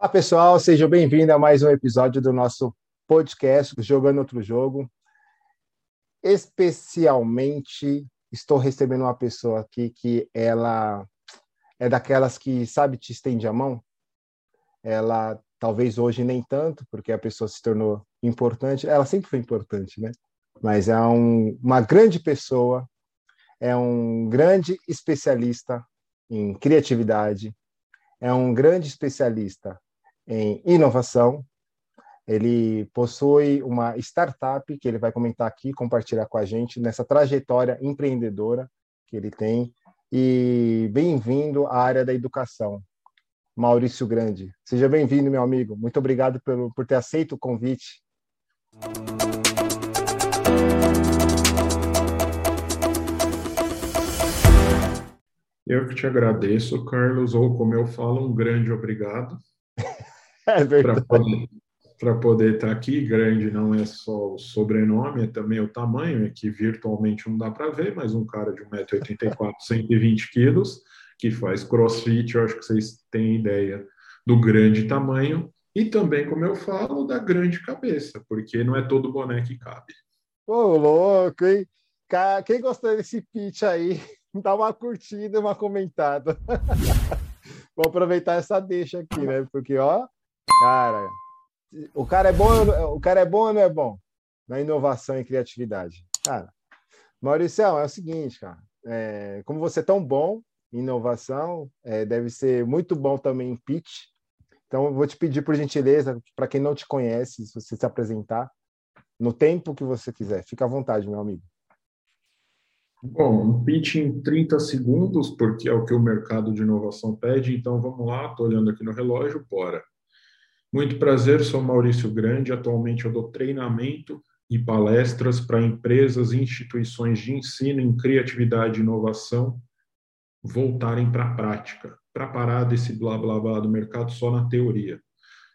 Olá, pessoal, sejam bem-vindos a mais um episódio do nosso podcast Jogando Outro Jogo. Especialmente, estou recebendo uma pessoa aqui que ela é daquelas que sabe te estende a mão. Ela talvez hoje nem tanto, porque a pessoa se tornou importante. Ela sempre foi importante, né? Mas é um, uma grande pessoa, é um grande especialista em criatividade, é um grande especialista em inovação. Ele possui uma startup que ele vai comentar aqui, compartilhar com a gente nessa trajetória empreendedora que ele tem. E bem-vindo à área da educação, Maurício Grande. Seja bem-vindo, meu amigo. Muito obrigado pelo, por ter aceito o convite. Eu que te agradeço, Carlos, ou como eu falo, um grande obrigado. É verdade. Para poder estar aqui, grande não é só o sobrenome, é também o tamanho, é que virtualmente não dá para ver, mas um cara de 1,84m, 120 quilos, que faz crossfit, eu acho que vocês têm ideia do grande tamanho, e também, como eu falo, da grande cabeça, porque não é todo boné que cabe. Ô, louco, hein? Quem gostou desse pitch aí, dá uma curtida, uma comentada. Vou aproveitar essa deixa aqui, né? Porque, ó, Cara, o cara é bom, o cara é bom ou não é bom na inovação e criatividade? Cara, Maurício, é o seguinte, cara. É, como você é tão bom em inovação, é, deve ser muito bom também em pitch. Então, eu vou te pedir, por gentileza, para quem não te conhece, se você se apresentar no tempo que você quiser. Fica à vontade, meu amigo. Bom, um pitch em 30 segundos, porque é o que o mercado de inovação pede. Então, vamos lá, estou olhando aqui no relógio, bora. Muito prazer, sou Maurício Grande. Atualmente eu dou treinamento e palestras para empresas e instituições de ensino em criatividade e inovação voltarem para a prática, para parar desse blá blá blá do mercado só na teoria.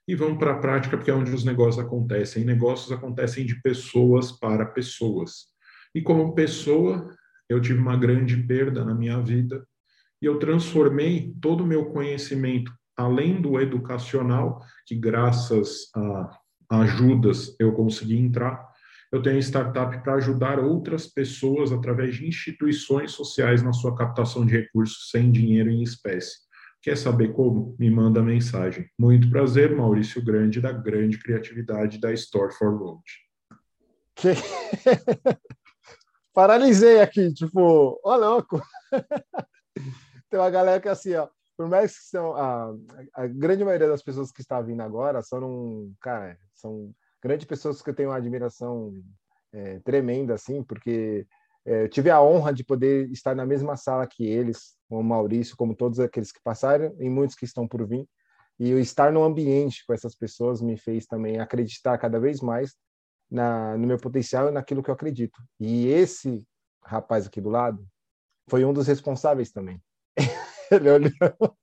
E vamos para a prática porque é onde os negócios acontecem. negócios acontecem de pessoas para pessoas. E como pessoa, eu tive uma grande perda na minha vida e eu transformei todo o meu conhecimento além do educacional, que graças a ajudas eu consegui entrar, eu tenho startup para ajudar outras pessoas através de instituições sociais na sua captação de recursos sem dinheiro em espécie. Quer saber como? Me manda mensagem. Muito prazer, Maurício Grande, da grande criatividade da Store for Road. Que... Paralisei aqui, tipo, ó louco. Tem uma galera que é assim, ó, por mais que são a, a grande maioria das pessoas que está vindo agora são cara são grandes pessoas que eu tenho uma admiração é, tremenda assim porque é, eu tive a honra de poder estar na mesma sala que eles com o Maurício como todos aqueles que passaram e muitos que estão por vir. E eu estar no ambiente com essas pessoas me fez também acreditar cada vez mais na, no meu potencial e naquilo que eu acredito. E esse rapaz aqui do lado foi um dos responsáveis também ele olhou,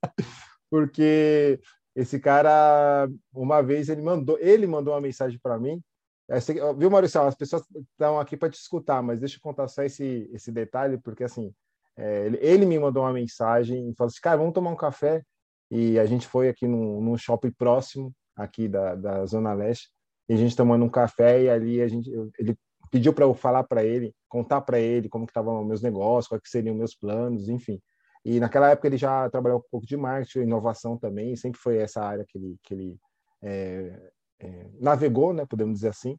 porque esse cara, uma vez, ele mandou, ele mandou uma mensagem para mim. É, viu, Maurício? As pessoas estão aqui para te escutar, mas deixa eu contar só esse, esse detalhe, porque assim, é, ele, ele, me mandou uma mensagem e falou assim: cara, vamos tomar um café. E a gente foi aqui num, num shopping próximo, aqui da, da Zona Leste, e a gente tomando um café, e ali a gente, ele pediu para eu falar para ele, contar para ele como que estavam meus negócios, quais seriam meus planos, enfim. E naquela época ele já trabalhou um pouco de marketing, inovação também, sempre foi essa área que ele, que ele é, é, navegou, né, podemos dizer assim.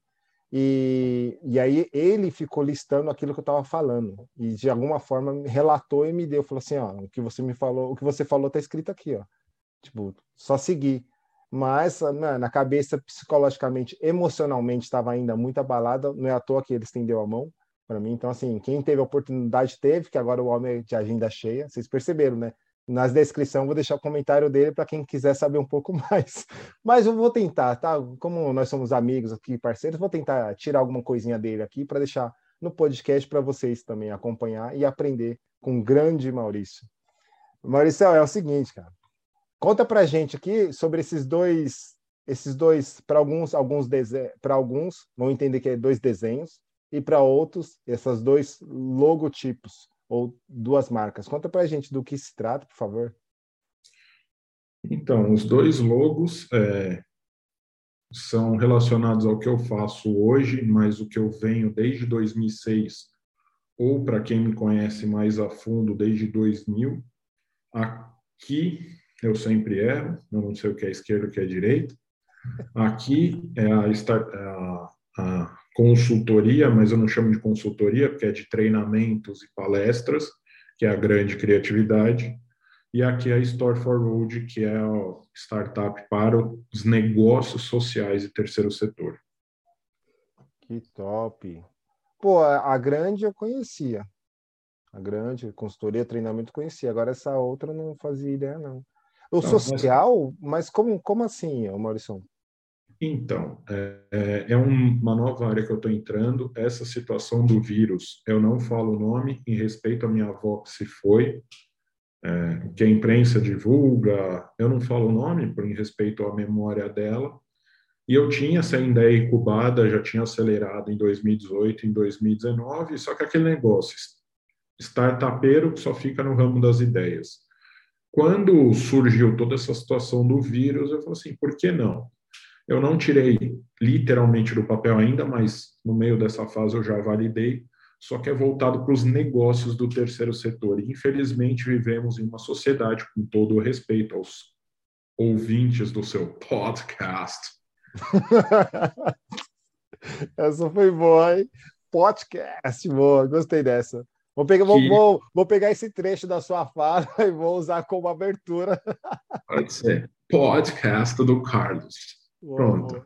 E, e aí ele ficou listando aquilo que eu estava falando e de alguma forma relatou e me deu, falou assim, ó, o que você me falou, o que você falou está escrito aqui, ó. Tipo, só seguir. Mas na, na cabeça, psicologicamente, emocionalmente, estava ainda muito abalada. Não é à toa que ele estendeu a mão para mim. Então, assim, quem teve a oportunidade teve, que agora o homem é de agenda cheia, vocês perceberam, né? Nas descrição vou deixar o comentário dele para quem quiser saber um pouco mais. Mas eu vou tentar, tá? Como nós somos amigos aqui, parceiros, vou tentar tirar alguma coisinha dele aqui para deixar no podcast para vocês também acompanhar e aprender com o grande Maurício. Maurício, é o seguinte, cara. Conta pra gente aqui sobre esses dois esses dois para alguns alguns para alguns vão entender que é dois desenhos e para outros, essas dois logotipos ou duas marcas. Conta para a gente do que se trata, por favor. Então, os dois logos é, são relacionados ao que eu faço hoje, mas o que eu venho desde 2006, ou para quem me conhece mais a fundo, desde 2000. Aqui eu sempre erro, eu não sei o que é esquerda o que é direita. Aqui é a, a, a consultoria, mas eu não chamo de consultoria, porque é de treinamentos e palestras, que é a grande criatividade. E aqui é a Store for Road, que é a startup para os negócios sociais e terceiro setor. Que top! Pô, a grande eu conhecia. A grande consultoria, treinamento conhecia. Agora essa outra não fazia ideia, não. O não, social, mas... mas, como, como assim, Maurício? Então, é, é, uma nova área que eu estou entrando. Essa situação do vírus, eu não falo o nome em respeito à minha avó que se foi, é, que a imprensa divulga, eu não falo o nome por em respeito à memória dela, e eu tinha essa ideia incubada, já tinha acelerado em 2018, em 2019, só que aquele negócio, startupeiro que só fica no ramo das ideias. Quando surgiu toda essa situação do vírus, eu falei assim, por que não? Eu não tirei literalmente do papel ainda, mas no meio dessa fase eu já validei só que é voltado para os negócios do terceiro setor. E, infelizmente, vivemos em uma sociedade, com todo o respeito aos ouvintes do seu podcast. Essa foi boa, hein? Podcast, boa, gostei dessa. Vou pegar, que... vou, vou, vou, pegar esse trecho da sua fala e vou usar como abertura. Pode ser. Podcast do Carlos. Pronto.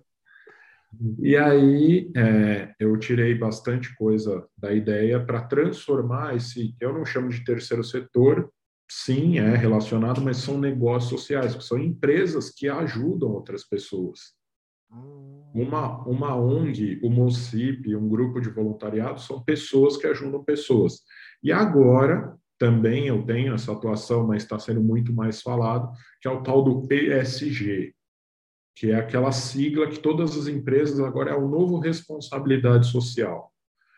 E aí é, eu tirei bastante coisa da ideia para transformar esse, eu não chamo de terceiro setor, sim, é relacionado, mas são negócios sociais, que são empresas que ajudam outras pessoas. Uma, uma ONG, o MOCIP, um grupo de voluntariado, são pessoas que ajudam pessoas. E agora, também eu tenho essa atuação, mas está sendo muito mais falado, que é o tal do ESG, que é aquela sigla que todas as empresas agora é o novo responsabilidade social.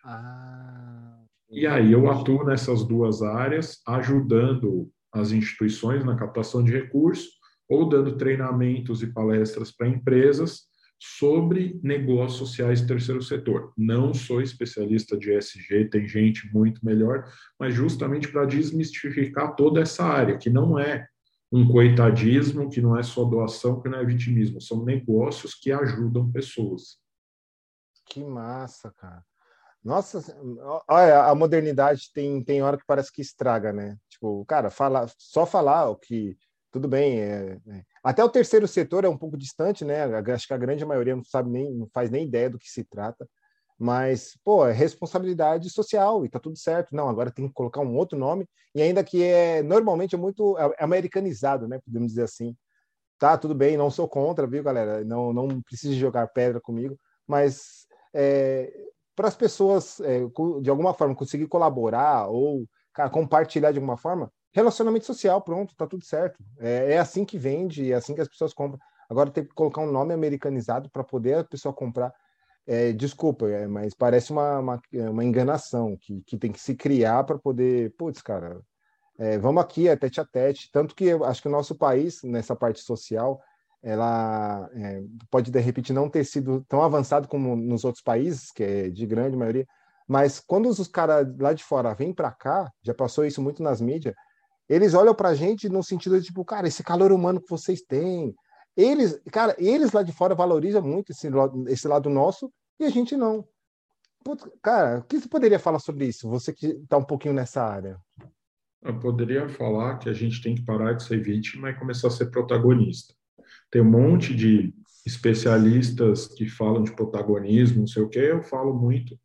Ah, e aí eu atuo nessas duas áreas, ajudando as instituições na captação de recursos ou dando treinamentos e palestras para empresas sobre negócios sociais do terceiro setor. Não sou especialista de ESG, tem gente muito melhor, mas justamente para desmistificar toda essa área, que não é um coitadismo que não é só doação, que não é vitimismo, são negócios que ajudam pessoas. Que massa, cara. Nossa, olha, a modernidade tem, tem hora que parece que estraga, né? Tipo, cara, fala, só falar o que. Tudo bem. É, é. Até o terceiro setor é um pouco distante, né? Acho que a grande maioria não sabe nem, não faz nem ideia do que se trata. Mas, pô, é responsabilidade social e tá tudo certo. Não, agora tem que colocar um outro nome, e ainda que é normalmente é muito é, é americanizado, né? Podemos dizer assim. Tá, tudo bem, não sou contra, viu, galera? Não, não precisa jogar pedra comigo, mas é, para as pessoas, é, de alguma forma, conseguir colaborar ou cara, compartilhar de alguma forma, relacionamento social, pronto, tá tudo certo. É, é assim que vende, é assim que as pessoas compram. Agora tem que colocar um nome americanizado para poder a pessoa comprar é, desculpa, é, mas parece uma, uma, uma, enganação que, que tem que se criar para poder, putz, cara, é, vamos aqui, é tete a tete. Tanto que eu acho que o nosso país, nessa parte social, ela é, pode de repente não ter sido tão avançado como nos outros países, que é de grande maioria, mas quando os, caras lá de fora vêm para cá, já passou isso muito nas mídias, eles olham para a gente no sentido de tipo, cara, esse calor humano que vocês têm, eles, cara, eles lá de fora valorizam muito esse, esse lado nosso e a gente não. Putz, cara, o que você poderia falar sobre isso? Você que está um pouquinho nessa área. Eu poderia falar que a gente tem que parar de ser vítima e começar a ser protagonista. Tem um monte de especialistas que falam de protagonismo, não sei o que, eu falo muito.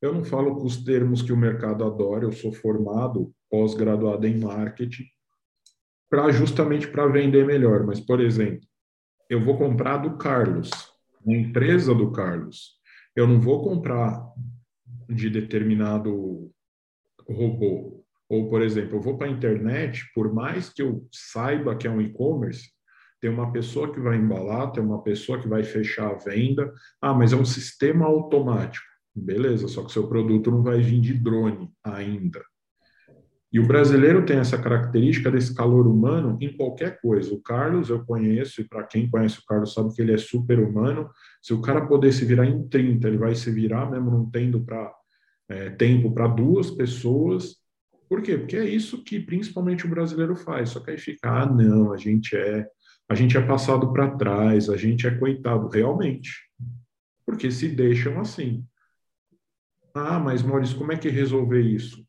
Eu não falo com os termos que o mercado adora, eu sou formado, pós-graduado em marketing, para justamente para vender melhor. Mas, por exemplo, eu vou comprar do Carlos, a empresa do Carlos. Eu não vou comprar de determinado robô. Ou, por exemplo, eu vou para a internet, por mais que eu saiba que é um e-commerce, tem uma pessoa que vai embalar, tem uma pessoa que vai fechar a venda. Ah, mas é um sistema automático. Beleza, só que seu produto não vai vir de drone ainda. E o brasileiro tem essa característica desse calor humano em qualquer coisa. O Carlos eu conheço, e para quem conhece o Carlos sabe que ele é super humano. Se o cara puder se virar em 30, ele vai se virar mesmo não tendo pra, é, tempo para duas pessoas. Por quê? Porque é isso que principalmente o brasileiro faz. Só que aí fica, ah, não, a gente é, a gente é passado para trás, a gente é coitado. Realmente. Porque se deixam assim. Ah, mas Maurício, como é que resolver isso?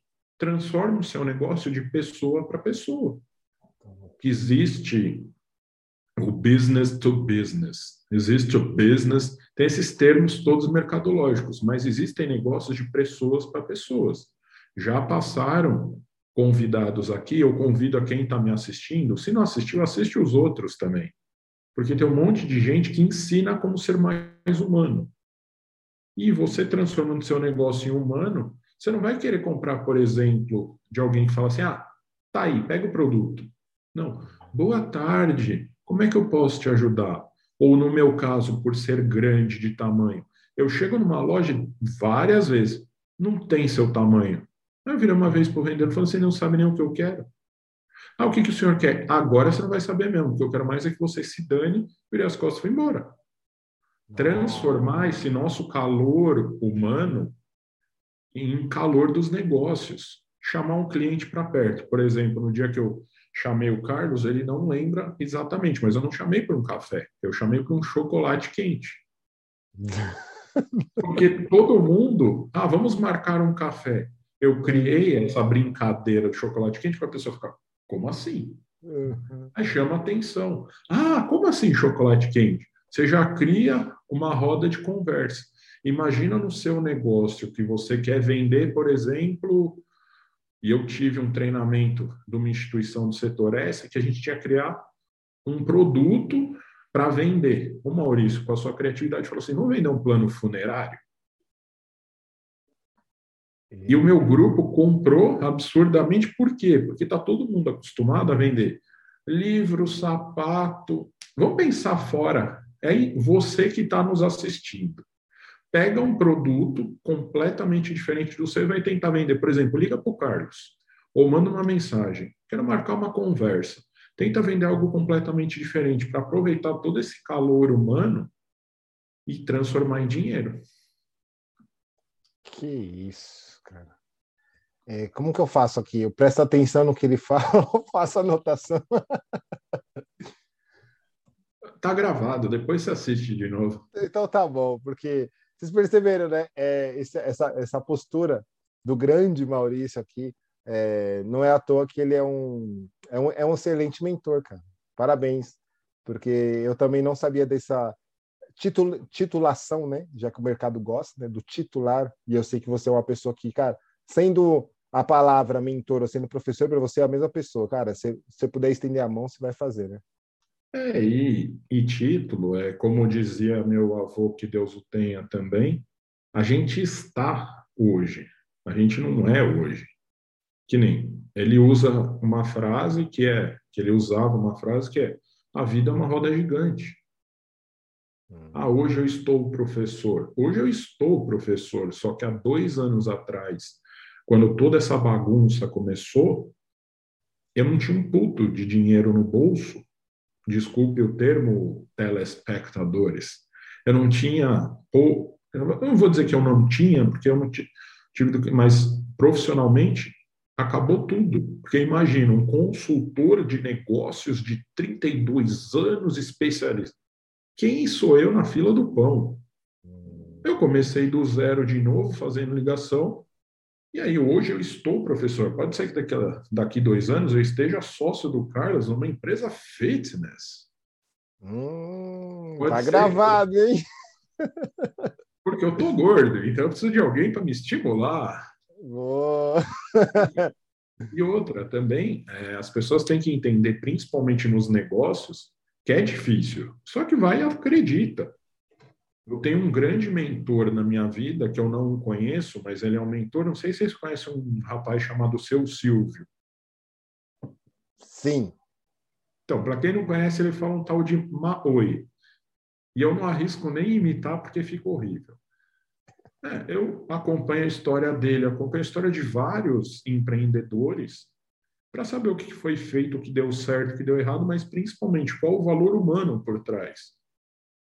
Transforma o seu negócio de pessoa para pessoa. Existe o business to business, existe o business, tem esses termos todos mercadológicos, mas existem negócios de pessoas para pessoas. Já passaram convidados aqui, eu convido a quem está me assistindo, se não assistiu, assiste os outros também. Porque tem um monte de gente que ensina como ser mais humano. E você transformando seu negócio em humano, você não vai querer comprar, por exemplo, de alguém que fala assim: ah, tá aí, pega o produto. Não. Boa tarde, como é que eu posso te ajudar? Ou no meu caso, por ser grande de tamanho, eu chego numa loja várias vezes, não tem seu tamanho. Aí eu virei uma vez para o vendedor e falei: você não sabe nem o que eu quero. Ah, o que, que o senhor quer? Agora você não vai saber mesmo. O que eu quero mais é que você se dane, vire as costas e vá embora. Transformar esse nosso calor humano em calor dos negócios. Chamar um cliente para perto. Por exemplo, no dia que eu chamei o Carlos, ele não lembra exatamente, mas eu não chamei para um café, eu chamei para um chocolate quente. Porque todo mundo, ah, vamos marcar um café. Eu criei essa brincadeira de chocolate quente para a pessoa ficar, como assim? Uhum. Aí chama atenção. Ah, como assim chocolate quente? Você já cria uma roda de conversa. Imagina no seu negócio que você quer vender, por exemplo, e eu tive um treinamento de uma instituição do setor S que a gente tinha que criar um produto para vender. O Maurício, com a sua criatividade, falou assim: vamos vender um plano funerário? E o meu grupo comprou absurdamente, por quê? Porque está todo mundo acostumado a vender livro, sapato. Vamos pensar fora. É você que está nos assistindo pega um produto completamente diferente do seu e vai tentar vender. Por exemplo, liga para o Carlos ou manda uma mensagem. Quero marcar uma conversa. Tenta vender algo completamente diferente para aproveitar todo esse calor humano e transformar em dinheiro. Que isso, cara. É, como que eu faço aqui? Eu presto atenção no que ele fala ou faço anotação? tá gravado, depois você assiste de novo. Então tá bom, porque vocês perceberam, né? É, essa, essa postura do grande Maurício aqui, é, não é à toa que ele é um, é um, é um excelente mentor, cara. Parabéns, porque eu também não sabia dessa titul, titulação, né? Já que o mercado gosta né? do titular, e eu sei que você é uma pessoa que, cara, sendo a palavra mentor ou sendo professor, para você é a mesma pessoa, cara. Se você puder estender a mão, você vai fazer, né? É, e, e título, é como dizia meu avô, que Deus o tenha também, a gente está hoje, a gente não é hoje. Que nem ele usa uma frase que é, que ele usava uma frase que é, a vida é uma roda gigante. Hum. Ah, hoje eu estou professor. Hoje eu estou professor, só que há dois anos atrás, quando toda essa bagunça começou, eu não tinha um puto de dinheiro no bolso desculpe o termo, telespectadores. Eu não tinha, ou eu não vou dizer que eu não tinha, porque eu não tive, mas profissionalmente acabou tudo. Porque imagina, um consultor de negócios de 32 anos especialista. Quem sou eu na fila do pão? Eu comecei do zero de novo, fazendo ligação, e aí, hoje eu estou professor. Pode ser que daqui, daqui dois anos eu esteja sócio do Carlos numa empresa fitness. Hum, tá gravado, hein? Porque eu tô gordo, então eu preciso de alguém para me estimular. e outra também, é, as pessoas têm que entender, principalmente nos negócios, que é difícil. Só que vai e acredita. Eu tenho um grande mentor na minha vida, que eu não conheço, mas ele é um mentor. Não sei se vocês conhecem um rapaz chamado Seu Silvio. Sim. Então, para quem não conhece, ele fala um tal de Maoi. E eu não arrisco nem imitar porque fica horrível. É, eu acompanho a história dele, acompanho a história de vários empreendedores para saber o que foi feito, o que deu certo, o que deu errado, mas principalmente qual o valor humano por trás.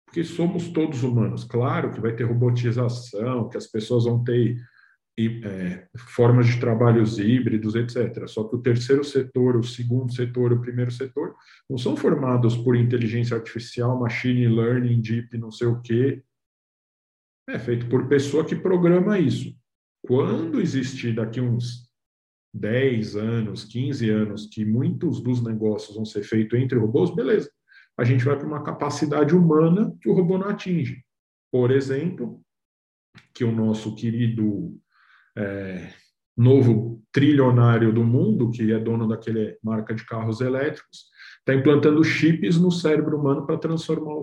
Porque somos todos humanos. Claro que vai ter robotização, que as pessoas vão ter é, formas de trabalhos híbridos, etc. Só que o terceiro setor, o segundo setor, o primeiro setor, não são formados por inteligência artificial, machine learning, deep, não sei o quê. É feito por pessoa que programa isso. Quando existir daqui uns 10 anos, 15 anos, que muitos dos negócios vão ser feitos entre robôs, beleza. A gente vai para uma capacidade humana que o robô não atinge. Por exemplo, que o nosso querido é, novo trilionário do mundo, que é dono daquele marca de carros elétricos, está implantando chips no cérebro humano para transformar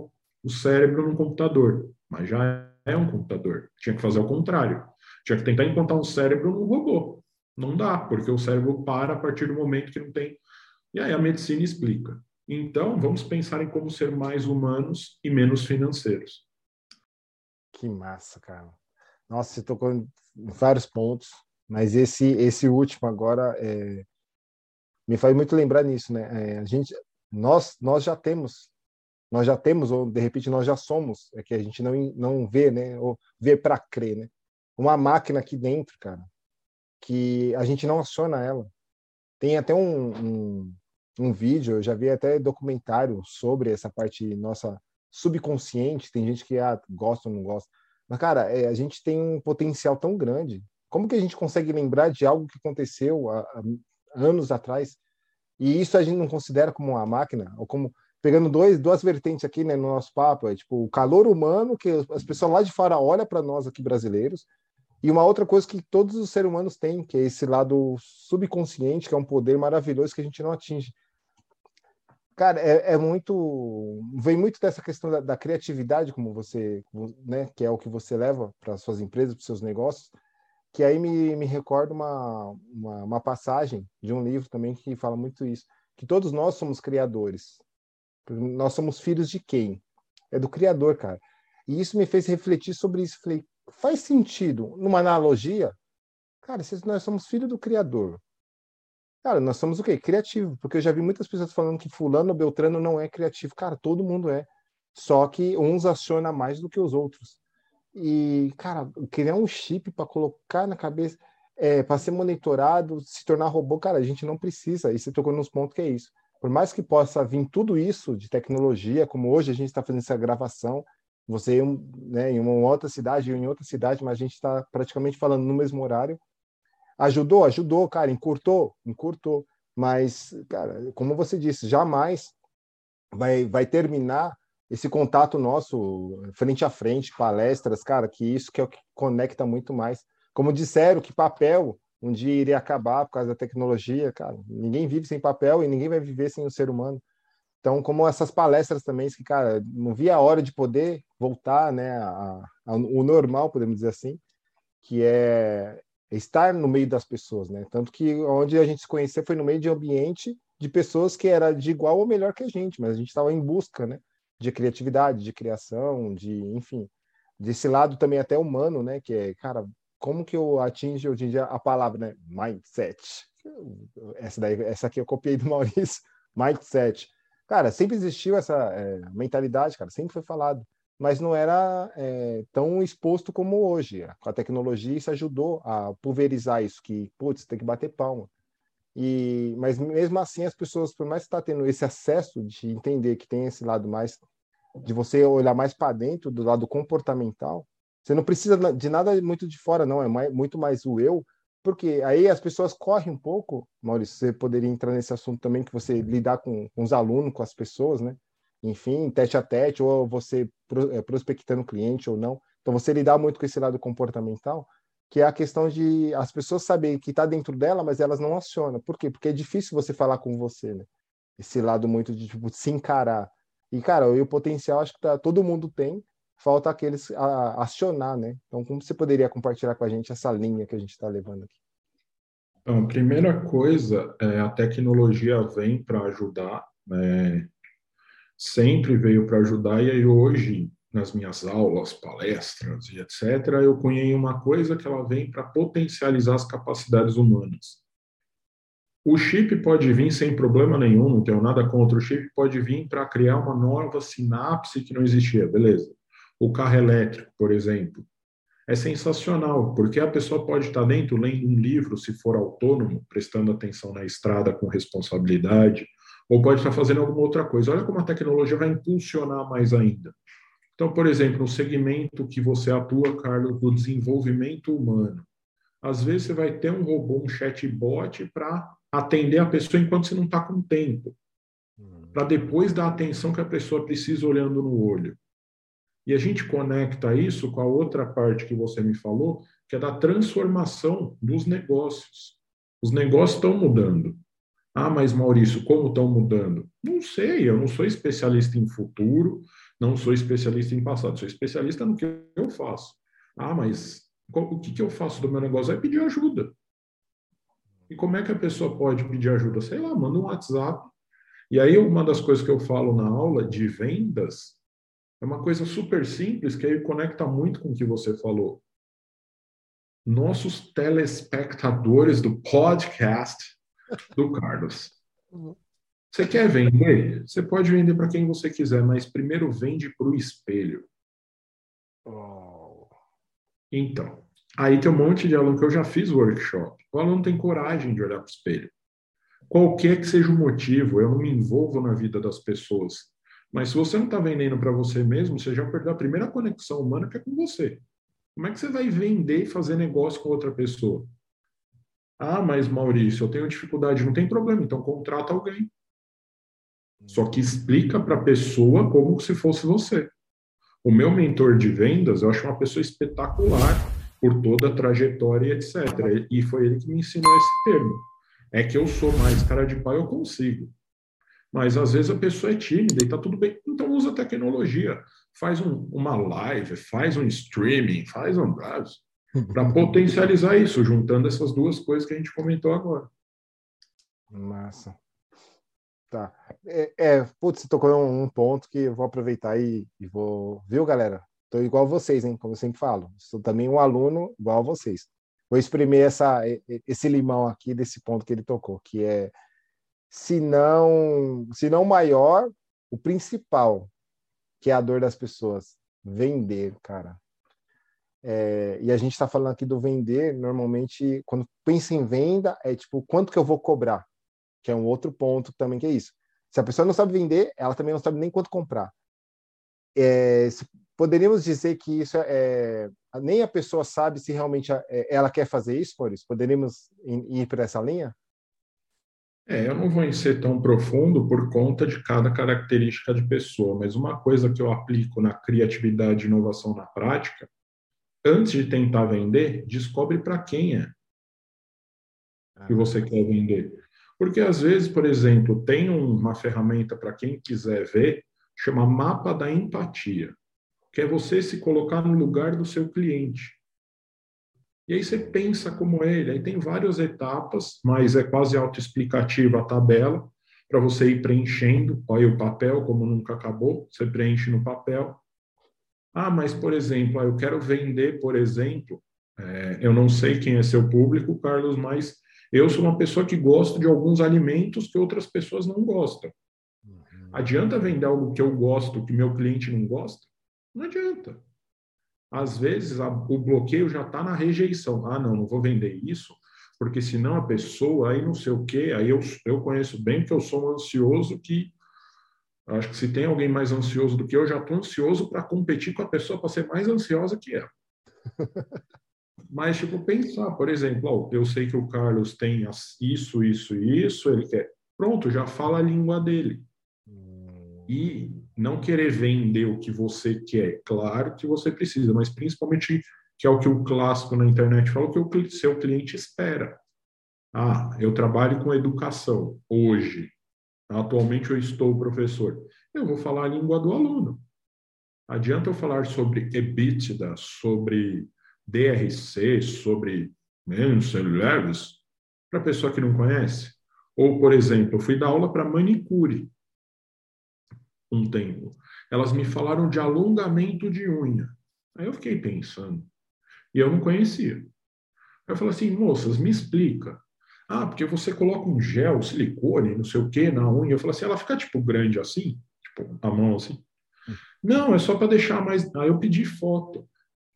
o cérebro num computador. Mas já é um computador. Tinha que fazer o contrário. Tinha que tentar implantar um cérebro num robô. Não dá, porque o cérebro para a partir do momento que não tem. E aí a medicina explica. Então, vamos pensar em como ser mais humanos e menos financeiros. Que massa, cara. Nossa, você tocou em vários pontos, mas esse esse último agora é, me faz muito lembrar nisso, né? É, a gente, nós nós já temos, nós já temos ou de repente nós já somos, é que a gente não não vê, né? Ou vê para crer, né? Uma máquina aqui dentro, cara, que a gente não aciona ela. Tem até um, um, um vídeo, eu já vi até documentário sobre essa parte nossa subconsciente. Tem gente que ah, gosta ou não gosta mas, cara, é, a gente tem um potencial tão grande. Como que a gente consegue lembrar de algo que aconteceu há, há anos atrás? E isso a gente não considera como uma máquina, ou como pegando dois, duas vertentes aqui né, no nosso papo, é tipo o calor humano que as pessoas lá de fora olham para nós aqui brasileiros, e uma outra coisa que todos os seres humanos têm, que é esse lado subconsciente, que é um poder maravilhoso que a gente não atinge. Cara, é, é, muito. Vem muito dessa questão da, da, criatividade, como você, né, que é o que você leva para suas empresas, para seus negócios, que aí me, me recorda uma, uma, uma, passagem de um livro também que fala muito isso, que todos nós somos criadores. Nós somos filhos de quem? É do Criador, cara. E isso me fez refletir sobre isso. Falei, faz sentido, numa analogia, cara, se nós somos filhos do Criador, Cara, nós somos o quê? Criativo, porque eu já vi muitas pessoas falando que fulano beltrano não é criativo. Cara, todo mundo é. Só que uns aciona mais do que os outros. E, cara, criar um chip para colocar na cabeça, é, para ser monitorado, se tornar robô, cara, a gente não precisa. E você tocou nos pontos que é isso. Por mais que possa vir tudo isso de tecnologia, como hoje a gente está fazendo essa gravação, você né, em uma outra cidade ou em outra cidade, mas a gente está praticamente falando no mesmo horário, Ajudou? Ajudou, cara, encurtou? Encurtou. Mas, cara, como você disse, jamais vai, vai terminar esse contato nosso frente a frente, palestras, cara, que isso que é o que conecta muito mais. Como disseram que papel um dia iria acabar por causa da tecnologia, cara, ninguém vive sem papel e ninguém vai viver sem o ser humano. Então, como essas palestras também, que, cara, não via a hora de poder voltar, né, a, a, o normal, podemos dizer assim, que é estar no meio das pessoas, né? Tanto que onde a gente se conheceu foi no meio de ambiente de pessoas que era de igual ou melhor que a gente, mas a gente estava em busca, né? De criatividade, de criação, de, enfim, desse lado também até humano, né? Que é, cara, como que eu atingo hoje em dia a palavra, né? Mindset. Essa daí, essa aqui eu copiei do Maurício. Mindset. Cara, sempre existiu essa é, mentalidade, cara, sempre foi falado mas não era é, tão exposto como hoje. A tecnologia, isso ajudou a pulverizar isso, que, putz, tem que bater palma. E, mas mesmo assim, as pessoas, por mais que está tendo esse acesso de entender que tem esse lado mais, de você olhar mais para dentro, do lado comportamental, você não precisa de nada muito de fora, não, é mais, muito mais o eu, porque aí as pessoas correm um pouco, Maurício, você poderia entrar nesse assunto também, que você lidar com, com os alunos, com as pessoas, né? Enfim, tete a tete, ou você é, prospectando cliente ou não. Então, você lidar muito com esse lado comportamental, que é a questão de as pessoas saberem que está dentro dela, mas elas não acionam. Por quê? Porque é difícil você falar com você, né? Esse lado muito de tipo, se encarar. E, cara, o potencial acho que tá, todo mundo tem, falta aqueles a, acionar, né? Então, como você poderia compartilhar com a gente essa linha que a gente está levando aqui? Então, primeira coisa, é, a tecnologia vem para ajudar, né? Sempre veio para ajudar, e aí hoje, nas minhas aulas, palestras e etc., eu cunhei uma coisa que ela vem para potencializar as capacidades humanas. O chip pode vir sem problema nenhum, não tenho nada contra. O chip pode vir para criar uma nova sinapse que não existia, beleza. O carro elétrico, por exemplo, é sensacional, porque a pessoa pode estar dentro lendo um livro, se for autônomo, prestando atenção na estrada com responsabilidade, ou pode estar fazendo alguma outra coisa. Olha como a tecnologia vai impulsionar mais ainda. Então, por exemplo, no segmento que você atua, Carlos, do desenvolvimento humano, às vezes você vai ter um robô, um chatbot para atender a pessoa enquanto você não está com tempo, hum. para depois dar a atenção que a pessoa precisa olhando no olho. E a gente conecta isso com a outra parte que você me falou, que é da transformação dos negócios. Os negócios estão mudando. Ah, mas Maurício, como estão mudando? Não sei, eu não sou especialista em futuro, não sou especialista em passado, sou especialista no que eu faço. Ah, mas o que, eu faço do meu negócio? É pedir ajuda. E como é que a pessoa pode pedir ajuda? Sei lá, manda um WhatsApp. E aí, uma das coisas que eu falo na aula de vendas é uma coisa super simples que aí conecta muito com o que você falou. Nossos telespectadores do podcast do Carlos. Você quer vender? Você pode vender para quem você quiser, mas primeiro vende para o espelho. Então, aí tem um monte de aluno que eu já fiz workshop. O aluno tem coragem de olhar para o espelho. Qualquer que seja o motivo, eu não me envolvo na vida das pessoas. Mas se você não está vendendo para você mesmo, você já perdeu a primeira conexão humana que é com você. Como é que você vai vender e fazer negócio com outra pessoa? Ah, mas Maurício, eu tenho dificuldade. Não tem problema, então contrata alguém. Só que explica para a pessoa como se fosse você. O meu mentor de vendas, eu acho uma pessoa espetacular por toda a trajetória, etc. E foi ele que me ensinou esse termo. É que eu sou mais cara de pau, eu consigo. Mas às vezes a pessoa é tímida e está tudo bem. Então usa tecnologia. Faz um, uma live, faz um streaming, faz um para potencializar isso, juntando essas duas coisas que a gente comentou agora. Massa. Tá. É, é putz, você tocou um, um, ponto que eu vou aproveitar e, e vou. Viu, galera? Estou igual a vocês, hein? Como eu sempre falo. Sou também um aluno igual a vocês. Vou exprimir essa, esse limão aqui desse ponto que ele tocou, que é se não, se não maior, o principal, que é a dor das pessoas, vender, cara. É, e a gente está falando aqui do vender, normalmente, quando pensa em venda, é tipo, quanto que eu vou cobrar? Que é um outro ponto também que é isso. Se a pessoa não sabe vender, ela também não sabe nem quanto comprar. É, poderíamos dizer que isso é, nem a pessoa sabe se realmente é, ela quer fazer isso, por isso. Poderíamos ir, ir por essa linha? É, eu não vou ser tão profundo por conta de cada característica de pessoa, mas uma coisa que eu aplico na criatividade e inovação na prática antes de tentar vender, descobre para quem é que ah. você quer vender. Porque às vezes, por exemplo, tem uma ferramenta para quem quiser ver, chama mapa da empatia, que é você se colocar no lugar do seu cliente. E aí você pensa como ele, aí tem várias etapas, mas é quase autoexplicativa a tabela, para você ir preenchendo, olha o papel, como nunca acabou, você preenche no papel, ah, mas, por exemplo, eu quero vender, por exemplo, é, eu não sei quem é seu público, Carlos, mas eu sou uma pessoa que gosta de alguns alimentos que outras pessoas não gostam. Uhum. Adianta vender algo que eu gosto, que meu cliente não gosta? Não adianta. Às vezes a, o bloqueio já está na rejeição. Ah, não, não vou vender isso, porque senão a pessoa, aí não sei o quê, aí eu, eu conheço bem que eu sou um ansioso que Acho que se tem alguém mais ansioso do que eu, já estou ansioso para competir com a pessoa para ser mais ansiosa que ela. Mas, tipo, pensar, por exemplo, ó, eu sei que o Carlos tem isso, isso e isso, ele quer. Pronto, já fala a língua dele. Hum. E não querer vender o que você quer. Claro que você precisa, mas principalmente, que é o que o clássico na internet fala, o que o seu cliente espera. Ah, eu trabalho com educação hoje. Atualmente eu estou professor. Eu vou falar a língua do aluno. Adianta eu falar sobre EBITDA, sobre DRC, sobre celulares, para a pessoa que não conhece? Ou, por exemplo, eu fui dar aula para manicure um tempo. Elas me falaram de alongamento de unha. Aí eu fiquei pensando. E eu não conhecia. Eu falei assim, moças, me explica. Ah, porque você coloca um gel, silicone, não sei o que, na unha. Eu falo assim, ela fica tipo grande assim, tipo a mão assim. Não, é só para deixar mais. Aí eu pedi foto.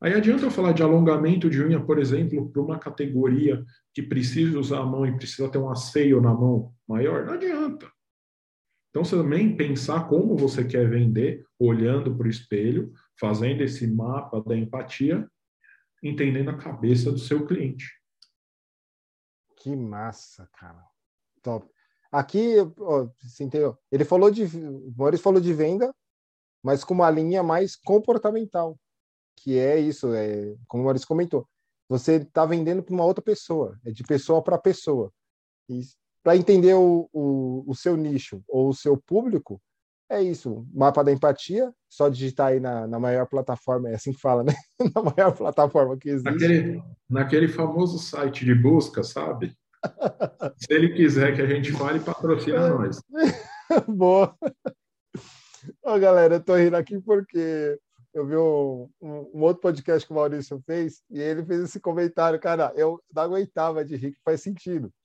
Aí adianta eu falar de alongamento de unha, por exemplo, para uma categoria que precisa usar a mão e precisa ter um asseio na mão maior? Não adianta. Então, você também pensar como você quer vender, olhando para o espelho, fazendo esse mapa da empatia, entendendo a cabeça do seu cliente. Que massa, cara. Top. Aqui, ó? Ele falou de. O Maurício falou de venda, mas com uma linha mais comportamental, que é isso, é, como o Maurício comentou. Você está vendendo para uma outra pessoa, é de pessoa para pessoa. Para entender o, o, o, seu nicho ou o seu público, é isso. Mapa da empatia, só digitar aí na, na maior plataforma, é assim que fala, né? na maior plataforma que existe. Naquele, naquele famoso site de busca, sabe? Se ele quiser que a gente fale, patrocina nós. Boa. Ó, galera, eu tô rindo aqui porque eu vi um, um, um, outro podcast que o Maurício fez e ele fez esse comentário, cara, eu não aguentava de rir, que faz sentido é,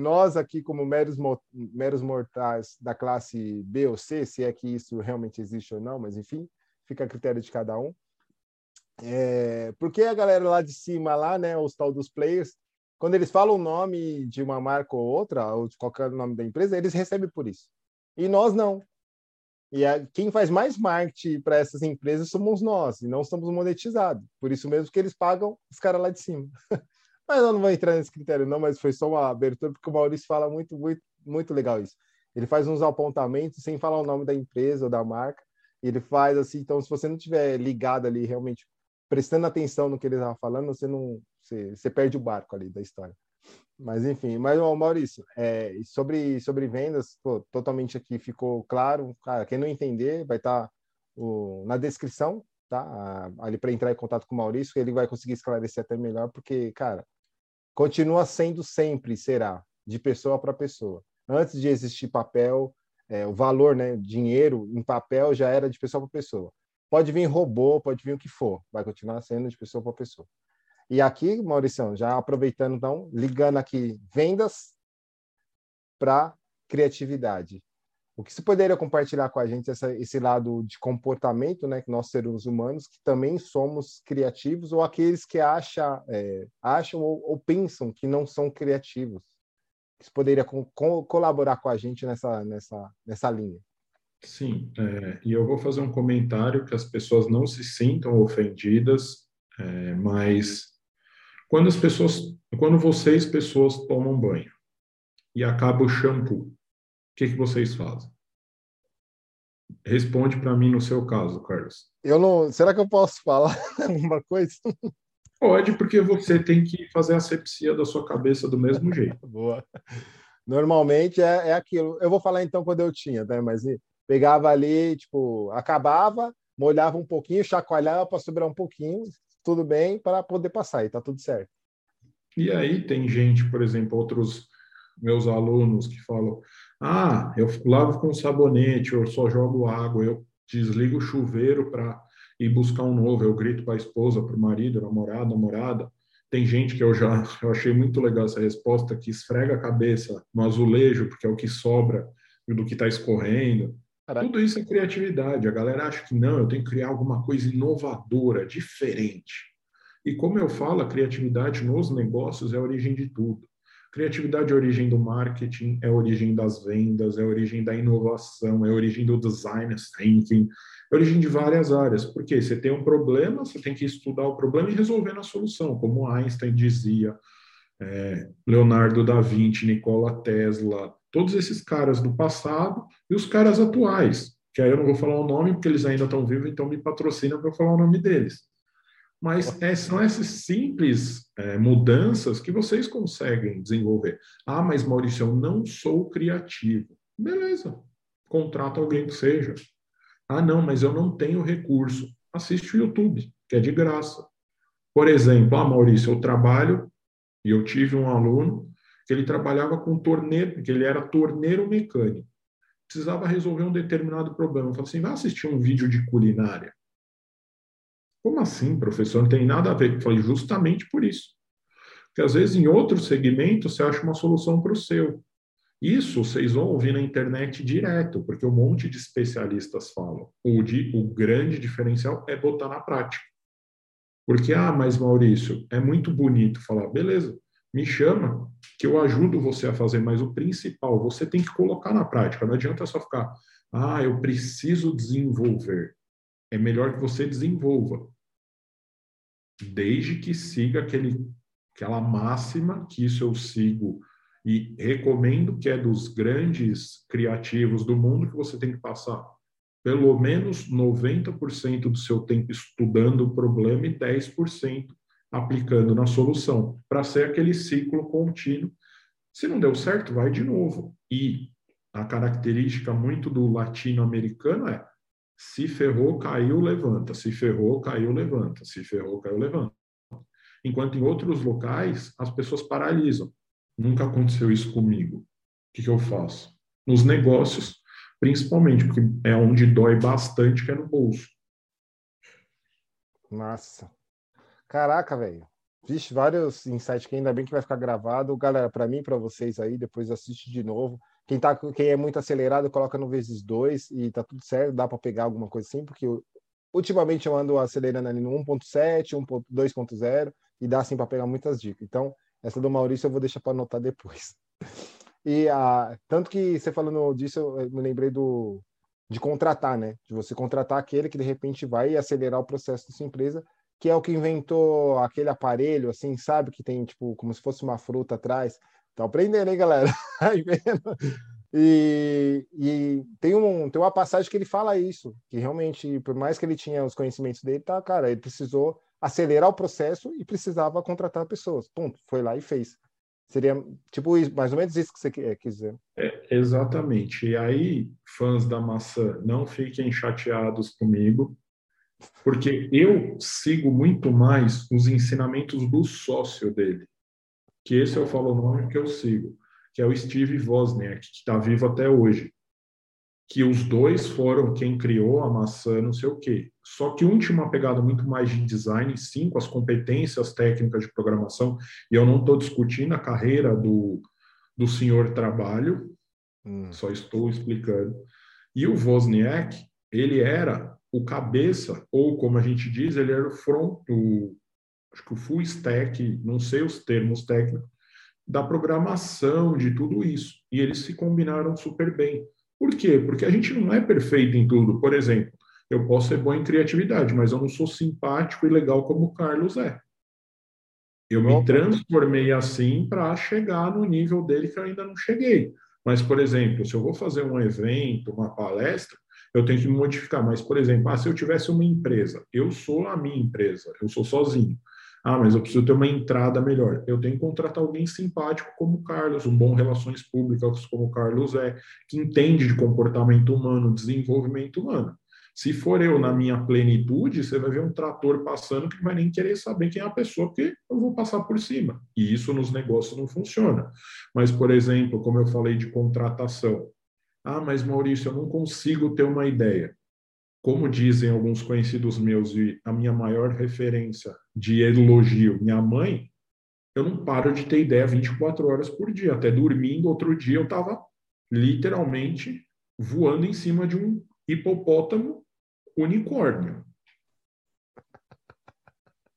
nós aqui como meros, meros mortais da classe B ou C, se é que isso realmente existe ou não, mas enfim, fica a critério de cada um. É, porque a galera lá de cima, lá, né, os tal dos players, quando eles falam o nome de uma marca ou outra, ou de qualquer nome da empresa, eles recebem por isso. E nós não. E a, quem faz mais marketing para essas empresas somos nós, e não estamos monetizados. Por isso mesmo que eles pagam os caras lá de cima. Mas eu não vou entrar nesse critério, não, mas foi só uma abertura, porque o Maurício fala muito, muito, muito legal isso. Ele faz uns apontamentos sem falar o nome da empresa ou da marca. Ele faz assim, então, se você não tiver ligado ali, realmente prestando atenção no que ele estava falando, você não você, você, perde o barco ali da história. Mas enfim, mas ó, Maurício, é, sobre sobre vendas, pô, totalmente aqui ficou claro. Cara, quem não entender, vai estar tá, na descrição, tá? Ali para entrar em contato com o Maurício, ele vai conseguir esclarecer até melhor, porque, cara, continua sendo sempre, será, de pessoa para pessoa. Antes de existir papel, é, o valor, né, dinheiro em papel já era de pessoa para pessoa. Pode vir robô, pode vir o que for, vai continuar sendo de pessoa para pessoa. E aqui, Mauricião, já aproveitando então, ligando aqui vendas para criatividade. O que você poderia compartilhar com a gente essa, esse lado de comportamento, né, que nós seres humanos, que também somos criativos, ou aqueles que acha, é, acham ou, ou, pensam que não são criativos? Você poderia co colaborar com a gente nessa, nessa, nessa linha? Sim, é, e eu vou fazer um comentário que as pessoas não se sintam ofendidas, é, mas quando as pessoas, quando vocês pessoas tomam banho e acaba o shampoo, que, que vocês fazem? Responde para mim no seu caso, Carlos. Eu não. Será que eu posso falar alguma coisa? Pode, porque você tem que fazer a asepsia da sua cabeça do mesmo jeito. Boa. Normalmente é, é aquilo. Eu vou falar então quando eu tinha, né? Mas pegava ali, tipo, acabava, molhava um pouquinho, chacoalhava para sobrar um pouquinho, tudo bem, para poder passar e tá tudo certo. E aí tem gente, por exemplo, outros meus alunos que falam: ah, eu lavo com sabonete, eu só jogo água, eu desligo o chuveiro para ir buscar um novo, eu grito para a esposa, para o marido, namorado, namorada. Tem gente que eu já eu achei muito legal essa resposta, que esfrega a cabeça no azulejo, porque é o que sobra do que está escorrendo. Caraca. Tudo isso é criatividade. A galera acha que não, eu tenho que criar alguma coisa inovadora, diferente. E como eu falo, a criatividade nos negócios é a origem de tudo. Criatividade é origem do marketing, é origem das vendas, é origem da inovação, é origem do design thinking, é origem de várias áreas. Porque você tem um problema, você tem que estudar o problema e resolver na solução, como Einstein dizia, é, Leonardo da Vinci, Nikola Tesla, todos esses caras do passado e os caras atuais, que aí eu não vou falar o nome porque eles ainda estão vivos, então me patrocina para eu falar o nome deles. Mas é, são essas simples é, mudanças que vocês conseguem desenvolver. Ah, mas Maurício, eu não sou criativo. Beleza, contrata alguém que seja. Ah, não, mas eu não tenho recurso. Assiste o YouTube, que é de graça. Por exemplo, ah, Maurício, eu trabalho e eu tive um aluno que ele trabalhava com torneiro, que ele era torneiro mecânico. Precisava resolver um determinado problema. Eu falei assim, vai assistir um vídeo de culinária. Como assim, professor? Não tem nada a ver. Eu falei, justamente por isso. Porque às vezes em outro segmento você acha uma solução para o seu. Isso vocês vão ouvir na internet direto, porque um monte de especialistas falam. O, de, o grande diferencial é botar na prática. Porque, ah, mas Maurício, é muito bonito falar, beleza, me chama, que eu ajudo você a fazer, mas o principal, você tem que colocar na prática. Não adianta só ficar, ah, eu preciso desenvolver. É melhor que você desenvolva. Desde que siga aquele, aquela máxima, que isso eu sigo e recomendo, que é dos grandes criativos do mundo, que você tem que passar pelo menos 90% do seu tempo estudando o problema e 10% aplicando na solução, para ser aquele ciclo contínuo. Se não deu certo, vai de novo. E a característica muito do latino-americano é se ferrou, caiu, levanta. Se ferrou, caiu, levanta. Se ferrou, caiu, levanta. Enquanto em outros locais, as pessoas paralisam. Nunca aconteceu isso comigo. O que, que eu faço? Nos negócios, principalmente, porque é onde dói bastante, que é no bolso. Nossa. Caraca, velho. Vixe, vários insights que ainda bem que vai ficar gravado. Galera, para mim, para vocês aí, depois assiste de novo. Quem, tá, quem é muito acelerado, coloca no vezes dois e tá tudo certo, dá para pegar alguma coisa assim, porque eu, ultimamente eu ando acelerando ali no 1.7, 2.0 e dá assim para pegar muitas dicas. Então, essa do Maurício eu vou deixar para anotar depois. E a, tanto que você falando disso, eu me lembrei do de contratar, né? De você contratar aquele que de repente vai acelerar o processo da sua empresa que é o que inventou aquele aparelho, assim, sabe? Que tem, tipo, como se fosse uma fruta atrás. Tá aprendendo, hein, galera? e, e tem, um, tem uma passagem que ele fala isso, que realmente, por mais que ele tinha os conhecimentos dele, tá, cara, ele precisou acelerar o processo e precisava contratar pessoas. Ponto. Foi lá e fez. Seria tipo mais ou menos isso que você quer dizer. É, exatamente. E aí, fãs da maçã, não fiquem chateados comigo, porque eu sigo muito mais os ensinamentos do sócio dele, que esse eu falo o nome que eu sigo, que é o Steve Wozniak, que está vivo até hoje. Que os dois foram quem criou a maçã, não sei o quê. Só que um tinha uma pegada muito mais de design, sim, com as competências técnicas de programação, e eu não estou discutindo a carreira do, do senhor trabalho, hum. só estou explicando. E o Wozniak, ele era o cabeça, ou como a gente diz, ele era o front, o, acho que o full stack, não sei os termos técnicos, da programação, de tudo isso. E eles se combinaram super bem. Por quê? Porque a gente não é perfeito em tudo. Por exemplo, eu posso ser bom em criatividade, mas eu não sou simpático e legal como o Carlos é. Eu me transformei assim para chegar no nível dele que eu ainda não cheguei. Mas, por exemplo, se eu vou fazer um evento, uma palestra, eu tenho que me modificar. Mas, por exemplo, ah, se eu tivesse uma empresa, eu sou a minha empresa, eu sou sozinho. Ah, mas eu preciso ter uma entrada melhor. Eu tenho que contratar alguém simpático como o Carlos, um bom relações públicas como o Carlos é, que entende de comportamento humano, desenvolvimento humano. Se for eu na minha plenitude, você vai ver um trator passando que vai nem querer saber quem é a pessoa, porque eu vou passar por cima. E isso nos negócios não funciona. Mas, por exemplo, como eu falei de contratação, ah, mas Maurício, eu não consigo ter uma ideia. Como dizem alguns conhecidos meus, e a minha maior referência de elogio, minha mãe, eu não paro de ter ideia 24 horas por dia. Até dormindo, outro dia eu estava literalmente voando em cima de um hipopótamo unicórnio.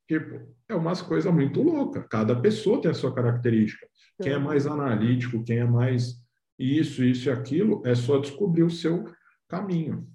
Tipo, é umas coisas muito loucas. Cada pessoa tem a sua característica. Quem é mais analítico, quem é mais isso, isso e aquilo, é só descobrir o seu caminho.